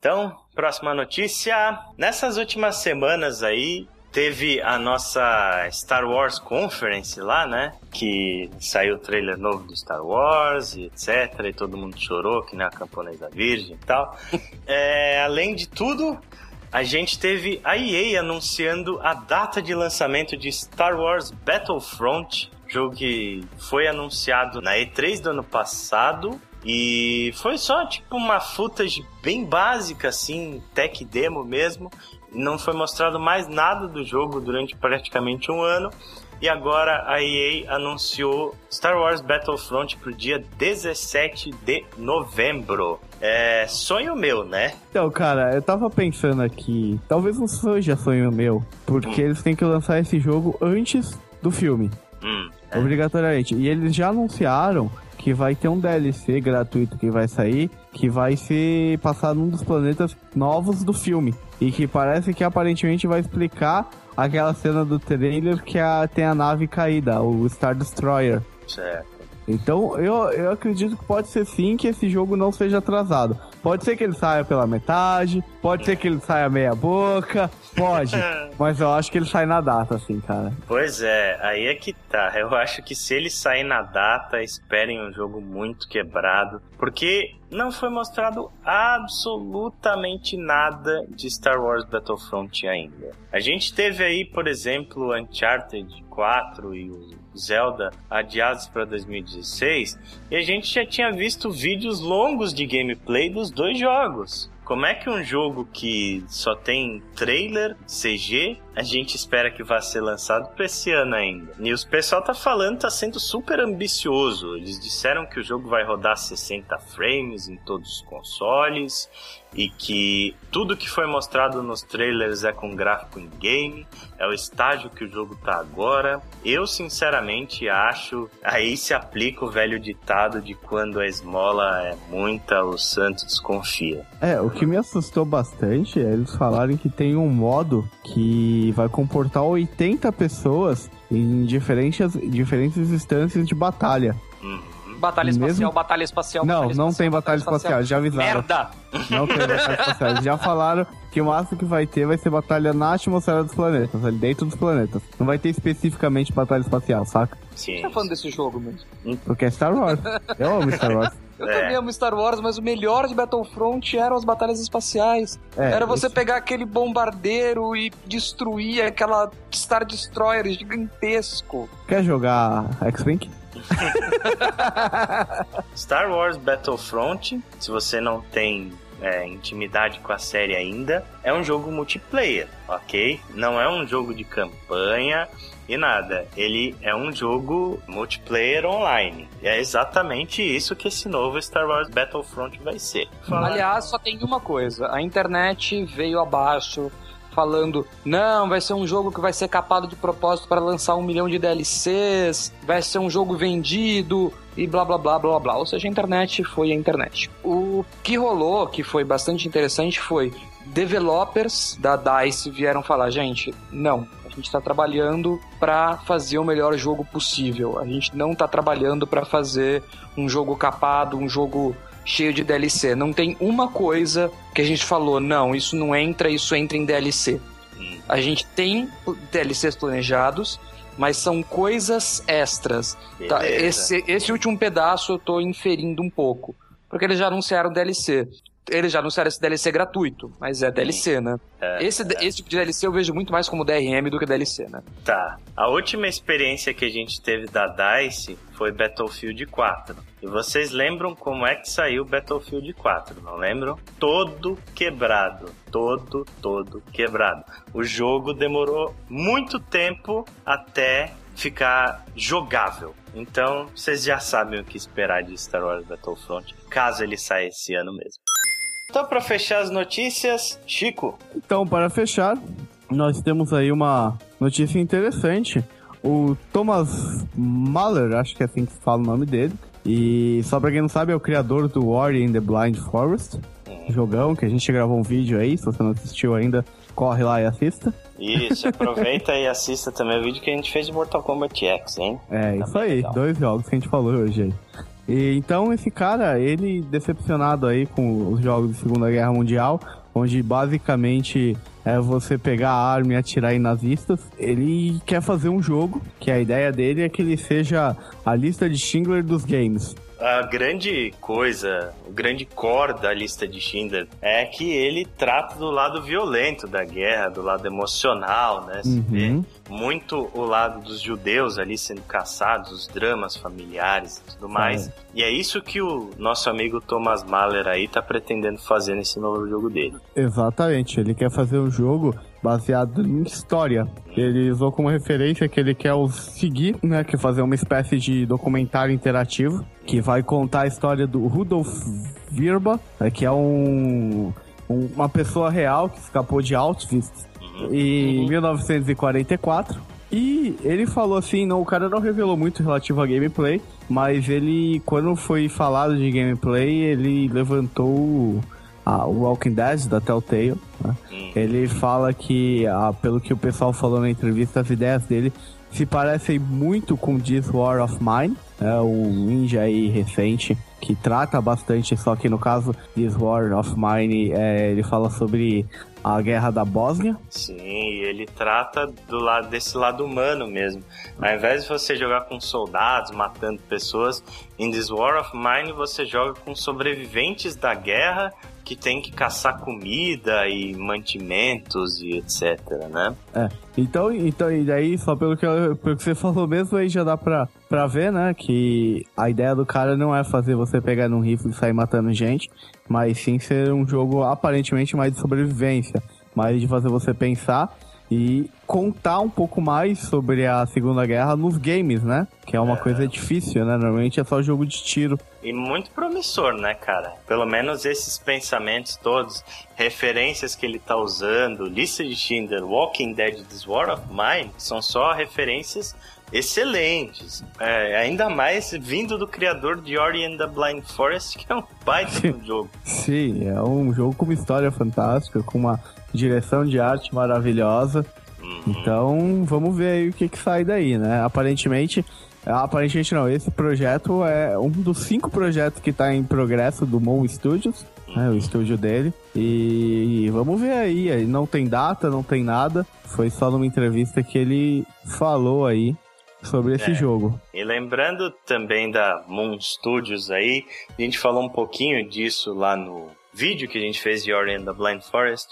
[SPEAKER 1] Então, próxima notícia. Nessas últimas semanas aí, Teve a nossa Star Wars Conference lá, né? Que saiu o trailer novo do Star Wars e etc. E todo mundo chorou, que nem a camponesa virgem e tal. é, além de tudo, a gente teve a EA anunciando a data de lançamento de Star Wars Battlefront, jogo que foi anunciado na E3 do ano passado. E foi só tipo uma footage bem básica, assim, tech demo mesmo não foi mostrado mais nada do jogo durante praticamente um ano. E agora a EA anunciou Star Wars Battlefront pro dia 17 de novembro. É sonho meu, né?
[SPEAKER 3] Então, cara, eu tava pensando aqui, talvez não seja sonho meu, porque hum. eles têm que lançar esse jogo antes do filme.
[SPEAKER 1] Hum, é.
[SPEAKER 3] Obrigatoriamente. E eles já anunciaram que vai ter um DLC gratuito que vai sair, que vai ser passado num dos planetas novos do filme. E que parece que aparentemente vai explicar aquela cena do trailer que a, tem a nave caída, o Star Destroyer.
[SPEAKER 1] Certo.
[SPEAKER 3] Então eu, eu acredito que pode ser sim que esse jogo não seja atrasado. Pode ser que ele saia pela metade, pode ser que ele saia meia boca, pode. mas eu acho que ele sai na data, assim, cara.
[SPEAKER 1] Pois é, aí é que tá. Eu acho que se ele sair na data, esperem um jogo muito quebrado. Porque não foi mostrado absolutamente nada de Star Wars Battlefront ainda. A gente teve aí, por exemplo, Uncharted 4 e o Zelda adiados para 2016, e a gente já tinha visto vídeos longos de gameplay dos dois jogos. Como é que um jogo que só tem trailer, CG, a gente espera que vá ser lançado para esse ano ainda? E o pessoal tá falando, tá sendo super ambicioso. Eles disseram que o jogo vai rodar 60 frames em todos os consoles e que tudo que foi mostrado nos trailers é com gráfico em game, é o estágio que o jogo tá agora. Eu sinceramente acho, aí se aplica o velho ditado de quando a esmola é muita, o santo desconfia.
[SPEAKER 3] É, o que me assustou bastante é eles falarem que tem um modo que vai comportar 80 pessoas em diferentes, diferentes instâncias de batalha.
[SPEAKER 1] Uhum.
[SPEAKER 2] Batalha
[SPEAKER 3] Mesmo-
[SPEAKER 2] espacial, batalha espacial.
[SPEAKER 3] Não,
[SPEAKER 2] batalha
[SPEAKER 3] não
[SPEAKER 2] espacial,
[SPEAKER 3] tem batalha espacial, já avisaram.
[SPEAKER 2] Merda!
[SPEAKER 3] Não tem batalha espacial. Eles já falaram que o máximo que vai ter vai ser batalha na atmosfera dos planetas, ali dentro dos planetas. Não vai ter especificamente batalha espacial, saca?
[SPEAKER 1] Sim.
[SPEAKER 2] Você tá falando desse jogo mesmo?
[SPEAKER 3] Porque é Star Wars. Eu amo Star Wars.
[SPEAKER 2] Eu
[SPEAKER 1] É.
[SPEAKER 2] também amo Star Wars, mas o melhor de Battlefront eram as batalhas espaciais.
[SPEAKER 3] É,
[SPEAKER 2] Era você
[SPEAKER 3] isso-
[SPEAKER 2] pegar aquele bombardeiro e destruir aquela Star Destroyer gigantesco.
[SPEAKER 3] Quer jogar X-Wing?
[SPEAKER 1] Star Wars Battlefront, se você não tem é, intimidade com a série ainda, é um jogo multiplayer, ok? Não é um jogo de campanha e nada. Ele é um jogo multiplayer online. E é exatamente isso que esse novo Star Wars Battlefront vai ser.
[SPEAKER 2] Aliás, só tem uma coisa: a internet veio abaixo falando: não, vai ser um jogo que vai ser capado de propósito para lançar um milhão de DLCs, vai ser um jogo vendido e blá blá blá blá blá. Ou seja, a internet foi a internet. O que rolou, que foi bastante interessante, foi developers da DICE vieram falar: gente, não. A gente está trabalhando para fazer o melhor jogo possível. A gente não está trabalhando para fazer um jogo capado, um jogo cheio de DLC. Não tem uma coisa que a gente falou, não, isso não entra, isso entra em DLC. A gente tem DLCs planejados, mas são coisas extras. Tá, esse, esse último pedaço eu tô inferindo um pouco. Porque eles já anunciaram DLC. Eles já anunciaram esse DLC gratuito, mas é DLC, né?
[SPEAKER 1] É,
[SPEAKER 2] esse, esse tipo de DLC eu vejo muito mais como DRM do que DLC, né?
[SPEAKER 1] Tá. A última experiência que a gente teve da DICE foi Battlefield 4. E vocês lembram como é que saiu Battlefield 4, não lembram? Todo quebrado. Todo, todo quebrado. O jogo demorou muito tempo até ficar jogável. Então, vocês já sabem o que esperar de Star Wars Battlefront, caso ele saia esse ano mesmo. Então, para fechar as notícias, Chico,
[SPEAKER 3] Então, para fechar, nós temos aí uma notícia interessante. O Thomas Mahler, acho que é assim que se fala o nome dele. E só pra quem não sabe, é o criador do Ori in the Blind Forest. Jogão, que a gente gravou um vídeo aí. Se você não assistiu ainda, corre lá e assista.
[SPEAKER 1] isso, aproveita e assista também o vídeo que a gente fez de Mortal Kombat X, hein?
[SPEAKER 3] É,
[SPEAKER 1] Tá
[SPEAKER 3] isso aí. Dois jogos que a gente falou hoje aí. E, então, esse cara, ele decepcionado aí com os jogos de Segunda Guerra Mundial, onde basicamente é você pegar a arma e atirar em nazistas, ele quer fazer um jogo, que a ideia dele é que ele seja a lista de Schindler dos games.
[SPEAKER 1] A grande coisa, o grande core da lista de Schindler é que ele trata do lado violento da guerra, do lado emocional, né? Se vê
[SPEAKER 3] Uhum.
[SPEAKER 1] muito o lado dos judeus ali sendo caçados, os dramas familiares e tudo mais. E é isso que o nosso amigo Thomas Mahler aí tá pretendendo fazer nesse novo jogo dele.
[SPEAKER 3] Exatamente, ele quer fazer um jogo baseado em história. Ele usou como referência que ele quer os seguir, né, que fazer uma espécie de documentário interativo que vai contar a história do Rudolf Virba, né, que é um, um- uma pessoa real que escapou de Auschwitz em 1944. E ele falou assim, não, o cara não revelou muito relativo a gameplay, mas ele, quando foi falado de gameplay, ele levantou a, Walking Dead da Telltale. né?
[SPEAKER 1] Hum.
[SPEAKER 3] Ele fala que, ah, pelo que o pessoal falou na entrevista, as ideias dele se parecem muito com This War of Mine, é o ninja aí recente que trata bastante, só que no caso This War of Mine, é, ele fala sobre a guerra da Bósnia.
[SPEAKER 1] Sim, ele trata do lado desse lado humano mesmo. Ao invés de você jogar com soldados matando pessoas, em This War of Mine você joga com sobreviventes da guerra que tem que caçar comida e mantimentos e etc, né?
[SPEAKER 3] É. Então, então e daí, só pelo que, pelo que você falou mesmo, aí já dá pra, pra ver, né? Que a ideia do cara não é fazer você pegar num rifle e sair matando gente, mas sim ser um jogo aparentemente mais de sobrevivência, mais de fazer você pensar e contar um pouco mais sobre a Segunda Guerra nos games, né? Que é uma é. coisa difícil, né? Normalmente é só jogo de tiro.
[SPEAKER 1] E muito promissor, né, cara? Pelo menos esses pensamentos todos, referências que ele tá usando, lista de Schindler, Walking Dead, This War of Mine, são só referências excelentes. É, ainda mais vindo do criador de Ori and the Blind Forest, que é um baita do jogo.
[SPEAKER 3] Sim, é um jogo com uma história fantástica, com uma direção de arte maravilhosa. Uhum. Então, vamos ver aí o que, que sai daí, né? Aparentemente, aparentemente não, esse projeto é um dos cinco projetos que está em progresso do Moon Studios, né, o estúdio dele. E, e vamos ver aí, não tem data, não tem nada. Foi só numa entrevista que ele falou aí sobre esse é. jogo.
[SPEAKER 1] E lembrando também da Moon Studios aí, a gente falou um pouquinho disso lá no vídeo que a gente fez de Ori and the Blind Forest.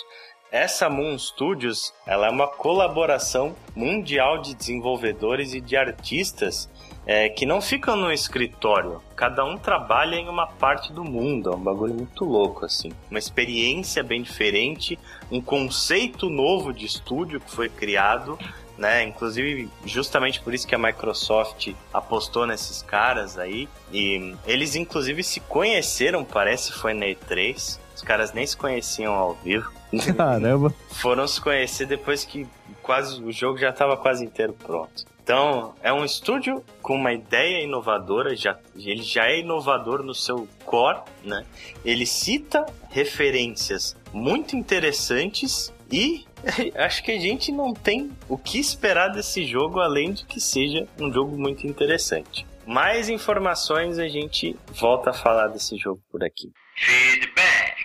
[SPEAKER 1] Essa Moon Studios, ela é uma colaboração mundial de desenvolvedores e de artistas é, que não ficam no escritório. Cada um trabalha em uma parte do mundo. É um bagulho muito louco, assim. Uma experiência bem diferente, um conceito novo de estúdio que foi criado né? Inclusive, justamente por isso que a Microsoft apostou nesses caras aí. E eles, inclusive, se conheceram, parece, foi na E3. Os caras nem se conheciam ao vivo.
[SPEAKER 3] Caramba!
[SPEAKER 1] Foram se conhecer depois que quase o jogo já estava quase inteiro pronto. Então, é um estúdio com uma ideia inovadora, já, ele já é inovador no seu core, né? Ele cita referências muito interessantes e acho que a gente não tem o que esperar desse jogo além de que seja um jogo muito interessante. Mais informações a gente volta a falar desse jogo por aqui. Feedback.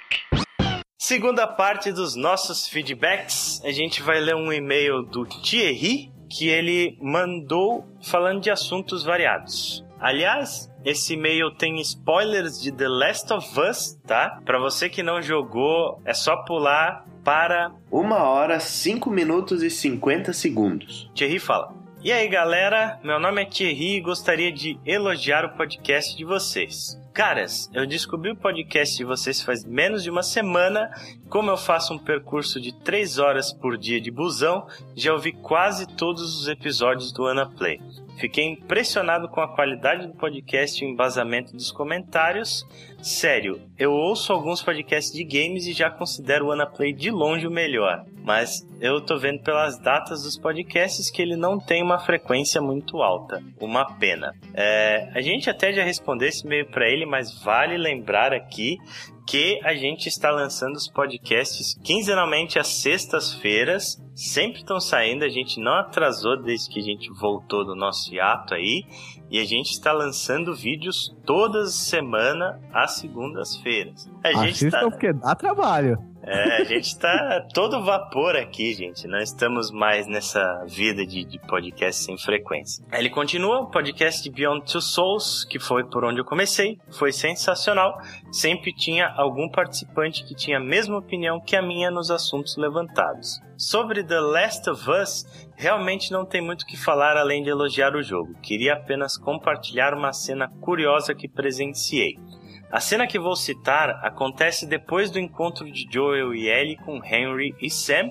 [SPEAKER 1] Segunda parte dos nossos feedbacks, a gente vai ler um e-mail do Thierry que ele mandou falando de assuntos variados. Aliás, esse e-mail tem spoilers de The Last of Us, tá? Para você que não jogou, é só pular para
[SPEAKER 4] 1 hora, 5 minutos e 50 segundos.
[SPEAKER 1] Thierry fala. E aí, galera? Meu nome é Thierry e gostaria de elogiar o podcast de vocês. Caras, eu descobri o podcast de vocês faz menos de uma semana. Como eu faço um percurso de 3 horas por dia de busão, já ouvi quase todos os episódios do Ana Play. Fiquei impressionado com a qualidade do podcast e o embasamento dos comentários. Sério, eu ouço alguns podcasts de games e já considero o Anaplay de longe o melhor. Mas eu tô vendo pelas datas dos podcasts que ele não tem uma frequência muito alta. Uma pena. É, a gente até já respondeu esse e-mail para ele, mas vale lembrar aqui que a gente está lançando os podcasts quinzenalmente às sextas-feiras. Sempre estão saindo, a gente não atrasou desde que a gente voltou do nosso hiato aí. E a gente está lançando vídeos toda semana às segundas-feiras. A
[SPEAKER 3] gente Assistam tá... porque dá trabalho.
[SPEAKER 1] É, a gente tá todo vapor aqui, gente. Não estamos mais nessa vida de, de podcast sem frequência. Ele continua, o podcast de Beyond Two Souls, que foi por onde eu comecei, foi sensacional. Sempre tinha algum participante que tinha a mesma opinião que a minha nos assuntos levantados. Sobre The Last of Us, realmente não tem muito o que falar além de elogiar o jogo. Queria apenas compartilhar uma cena curiosa que presenciei. A cena que vou citar acontece depois do encontro de Joel e Ellie com Henry e Sam,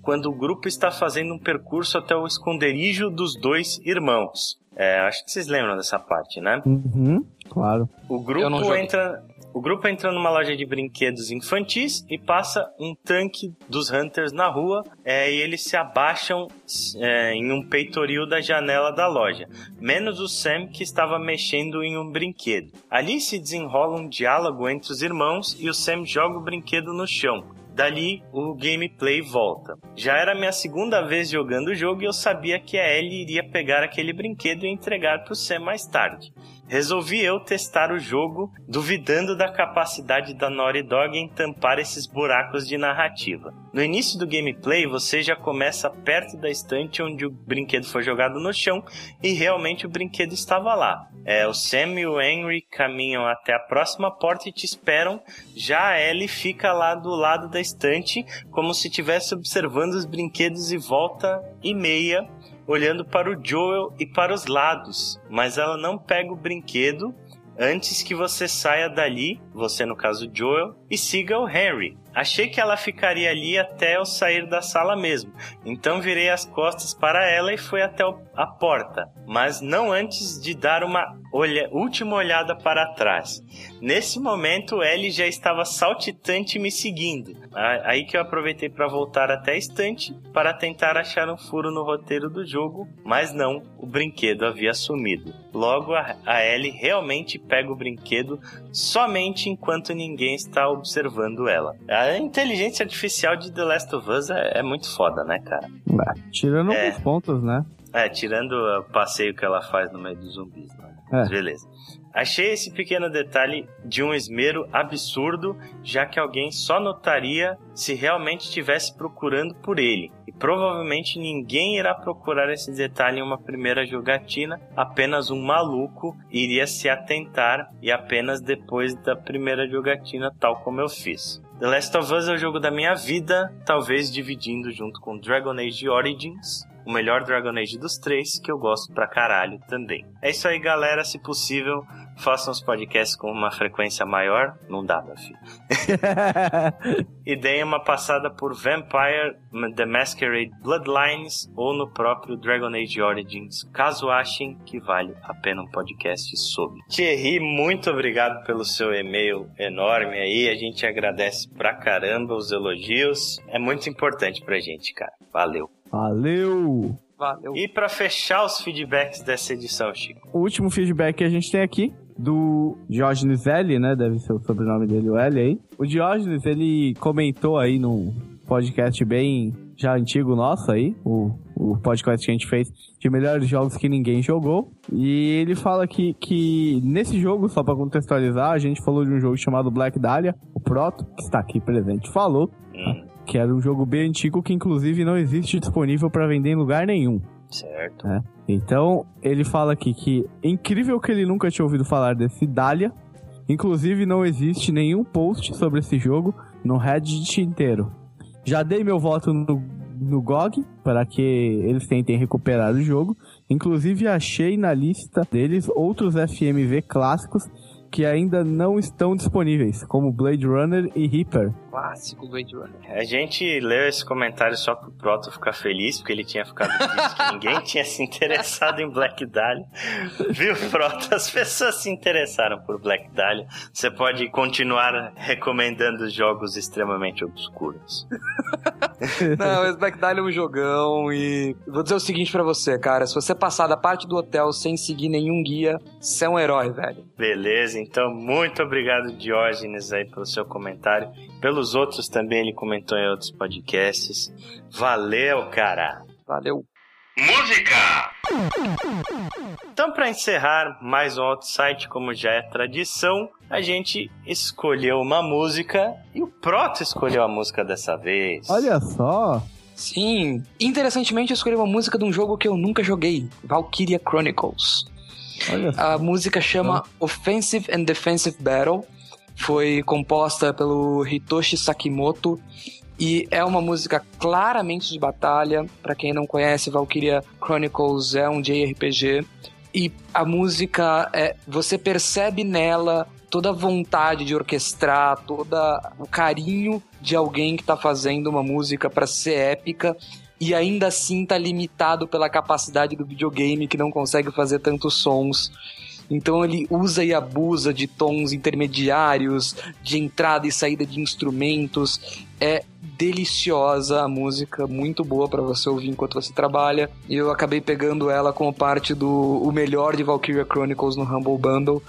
[SPEAKER 1] quando o grupo está fazendo um percurso até o esconderijo dos dois irmãos. É, acho que vocês lembram dessa parte, né?
[SPEAKER 3] Uhum, claro.
[SPEAKER 1] O grupo entra. O grupo entra numa loja de brinquedos infantis e passa um tanque dos Hunters na rua é, e eles se abaixam é, em um peitoril da janela da loja, menos o Sam que estava mexendo em um brinquedo. Ali se desenrola um diálogo entre os irmãos e o Sam joga o brinquedo no chão. Dali, o gameplay volta. Já era minha segunda vez jogando o jogo e eu sabia que a Ellie iria pegar aquele brinquedo e entregar para o Sam mais tarde. Resolvi eu testar o jogo, duvidando da capacidade da Naughty Dog em tampar esses buracos de narrativa. No início do gameplay, você já começa perto da estante onde o brinquedo foi jogado no chão e realmente o brinquedo estava lá. É, o Sam e o Henry caminham até a próxima porta e te esperam. Já a Ellie fica lá do lado da estante, como se estivesse observando os brinquedos e volta e meia olhando para o Joel e para os lados, mas ela não pega o brinquedo antes que você saia dali, você no caso Joel, e siga o Henry. Achei que ela ficaria ali até eu sair da sala mesmo, então virei as costas para ela e fui até a porta, mas não antes de dar uma olha, última olhada para trás. Nesse momento, Ellie já estava saltitante me seguindo. Aí que eu aproveitei para voltar até a estante para tentar achar um furo no roteiro do jogo, mas não, o brinquedo havia sumido. Logo, a Ellie realmente pega o brinquedo somente enquanto ninguém está observando ela. A inteligência artificial de The Last of Us é, é muito foda, né, cara?
[SPEAKER 3] É, tirando é. alguns pontos, né?
[SPEAKER 1] É, tirando o passeio que ela faz no meio dos zumbis, né? É. Beleza. Achei esse pequeno detalhe de um esmero absurdo, já que alguém só notaria se realmente estivesse procurando por ele. E provavelmente ninguém irá procurar esse detalhe em uma primeira jogatina, apenas um maluco iria se atentar e apenas depois da primeira jogatina, tal como eu fiz. The Last of Us é o jogo da minha vida, talvez dividindo junto com Dragon Age Origins, o melhor Dragon Age dos três, que eu gosto pra caralho também. É isso aí, galera. Se possível, façam os podcasts com uma frequência maior. Não dá, meu filho. e deem uma passada por Vampire The Masquerade Bloodlines ou no próprio Dragon Age Origins, caso achem que vale a pena um podcast sobre. Thierry, muito obrigado pelo seu e-mail enorme aí. A gente agradece pra caramba os elogios. É muito importante pra gente, cara. Valeu.
[SPEAKER 3] Valeu!
[SPEAKER 2] Valeu.
[SPEAKER 1] E para fechar os feedbacks dessa edição, Chico?
[SPEAKER 3] O último feedback que a gente tem aqui do Diógenes L, né? Deve ser o sobrenome dele, o L aí. O Diógenes, ele comentou aí num podcast bem já antigo nosso aí, o, o podcast que a gente fez de melhores jogos que ninguém jogou. E ele fala que, que nesse jogo, só para contextualizar, a gente falou de um jogo chamado Black Dahlia, o Proto, que está aqui presente, falou. Hum que era um jogo bem antigo que inclusive não existe disponível para vender em lugar nenhum.
[SPEAKER 1] Certo.
[SPEAKER 3] Né? Então, ele fala aqui que é incrível que ele nunca tinha ouvido falar desse Dahlia. Inclusive, não existe nenhum post sobre esse jogo no Reddit inteiro. Já dei meu voto no, no GOG para que eles tentem recuperar o jogo. Inclusive, achei na lista deles outros FMV clássicos que ainda não estão disponíveis, como Blade Runner e Reaper.
[SPEAKER 2] Clássico Blade Runner.
[SPEAKER 1] A gente leu esse comentário só pro Proto ficar feliz, porque ele tinha ficado triste que ninguém tinha se interessado em Black Dahlia. Viu, Proto? As pessoas se interessaram por Black Dahlia. Você pode continuar recomendando jogos extremamente obscuros.
[SPEAKER 2] não, mas Black Dahlia é um jogão e... Vou dizer o seguinte para você, cara. Se você passar da parte do hotel sem seguir nenhum guia, você é um herói, velho.
[SPEAKER 1] Beleza, então, muito obrigado, Diógenes, aí, pelo seu comentário. Pelos outros também, ele comentou em outros podcasts. Valeu, cara!
[SPEAKER 2] Valeu!
[SPEAKER 1] Música! Então, para encerrar mais um outro site, como já é tradição, a gente escolheu uma música e o Proto escolheu a música dessa vez.
[SPEAKER 3] Olha só!
[SPEAKER 2] Sim, interessantemente eu escolhi uma música de um jogo que eu nunca joguei, Valkyria Chronicles. A música chama Offensive and Defensive Battle. Foi composta pelo Hitoshi Sakimoto e é uma música claramente de batalha. Para quem não conhece, Valkyria Chronicles é um JRPG e a música é, você percebe nela toda a vontade de orquestrar, todo o carinho de alguém que está fazendo uma música para ser épica e ainda assim tá limitado pela capacidade do videogame que não consegue fazer tantos sons. Então ele usa e abusa de tons intermediários, de entrada e saída de instrumentos. É deliciosa a música, muito boa para você ouvir enquanto você trabalha. E eu acabei pegando ela como parte do o melhor de Valkyria Chronicles no Humble Bundle.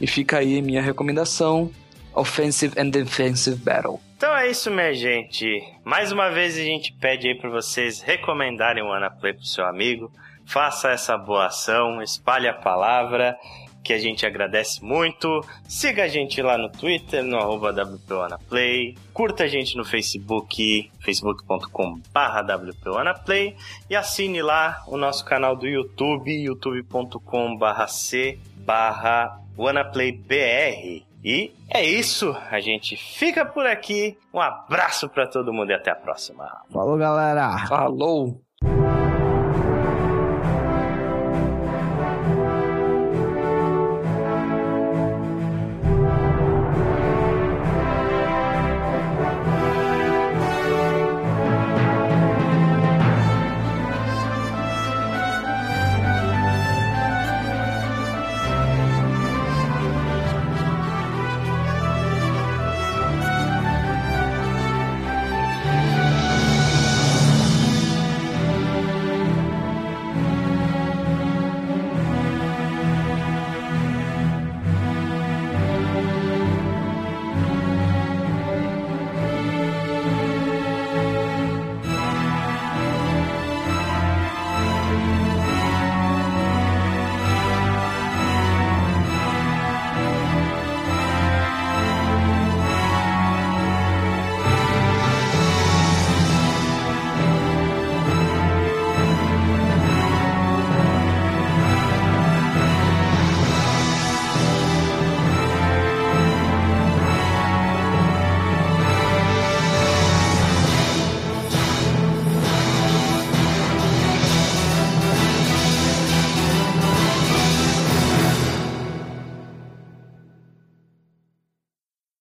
[SPEAKER 2] E fica aí minha recomendação. offensive and defensive battle.
[SPEAKER 1] Então é isso, minha gente. Mais uma vez a gente pede aí para vocês recomendarem o WannaPlay pro seu amigo. Faça essa boa ação, espalhe a palavra, que a gente agradece muito. Siga a gente lá no Twitter, no arroba WPWanaplay. Curta a gente no Facebook, facebook.com WPWanaplay. E assine lá o nosso canal do YouTube, youtube.com C WannaPlayBR. E é isso, a gente fica por aqui. Um abraço para todo mundo e até a próxima.
[SPEAKER 3] Falou, galera.
[SPEAKER 2] Falou.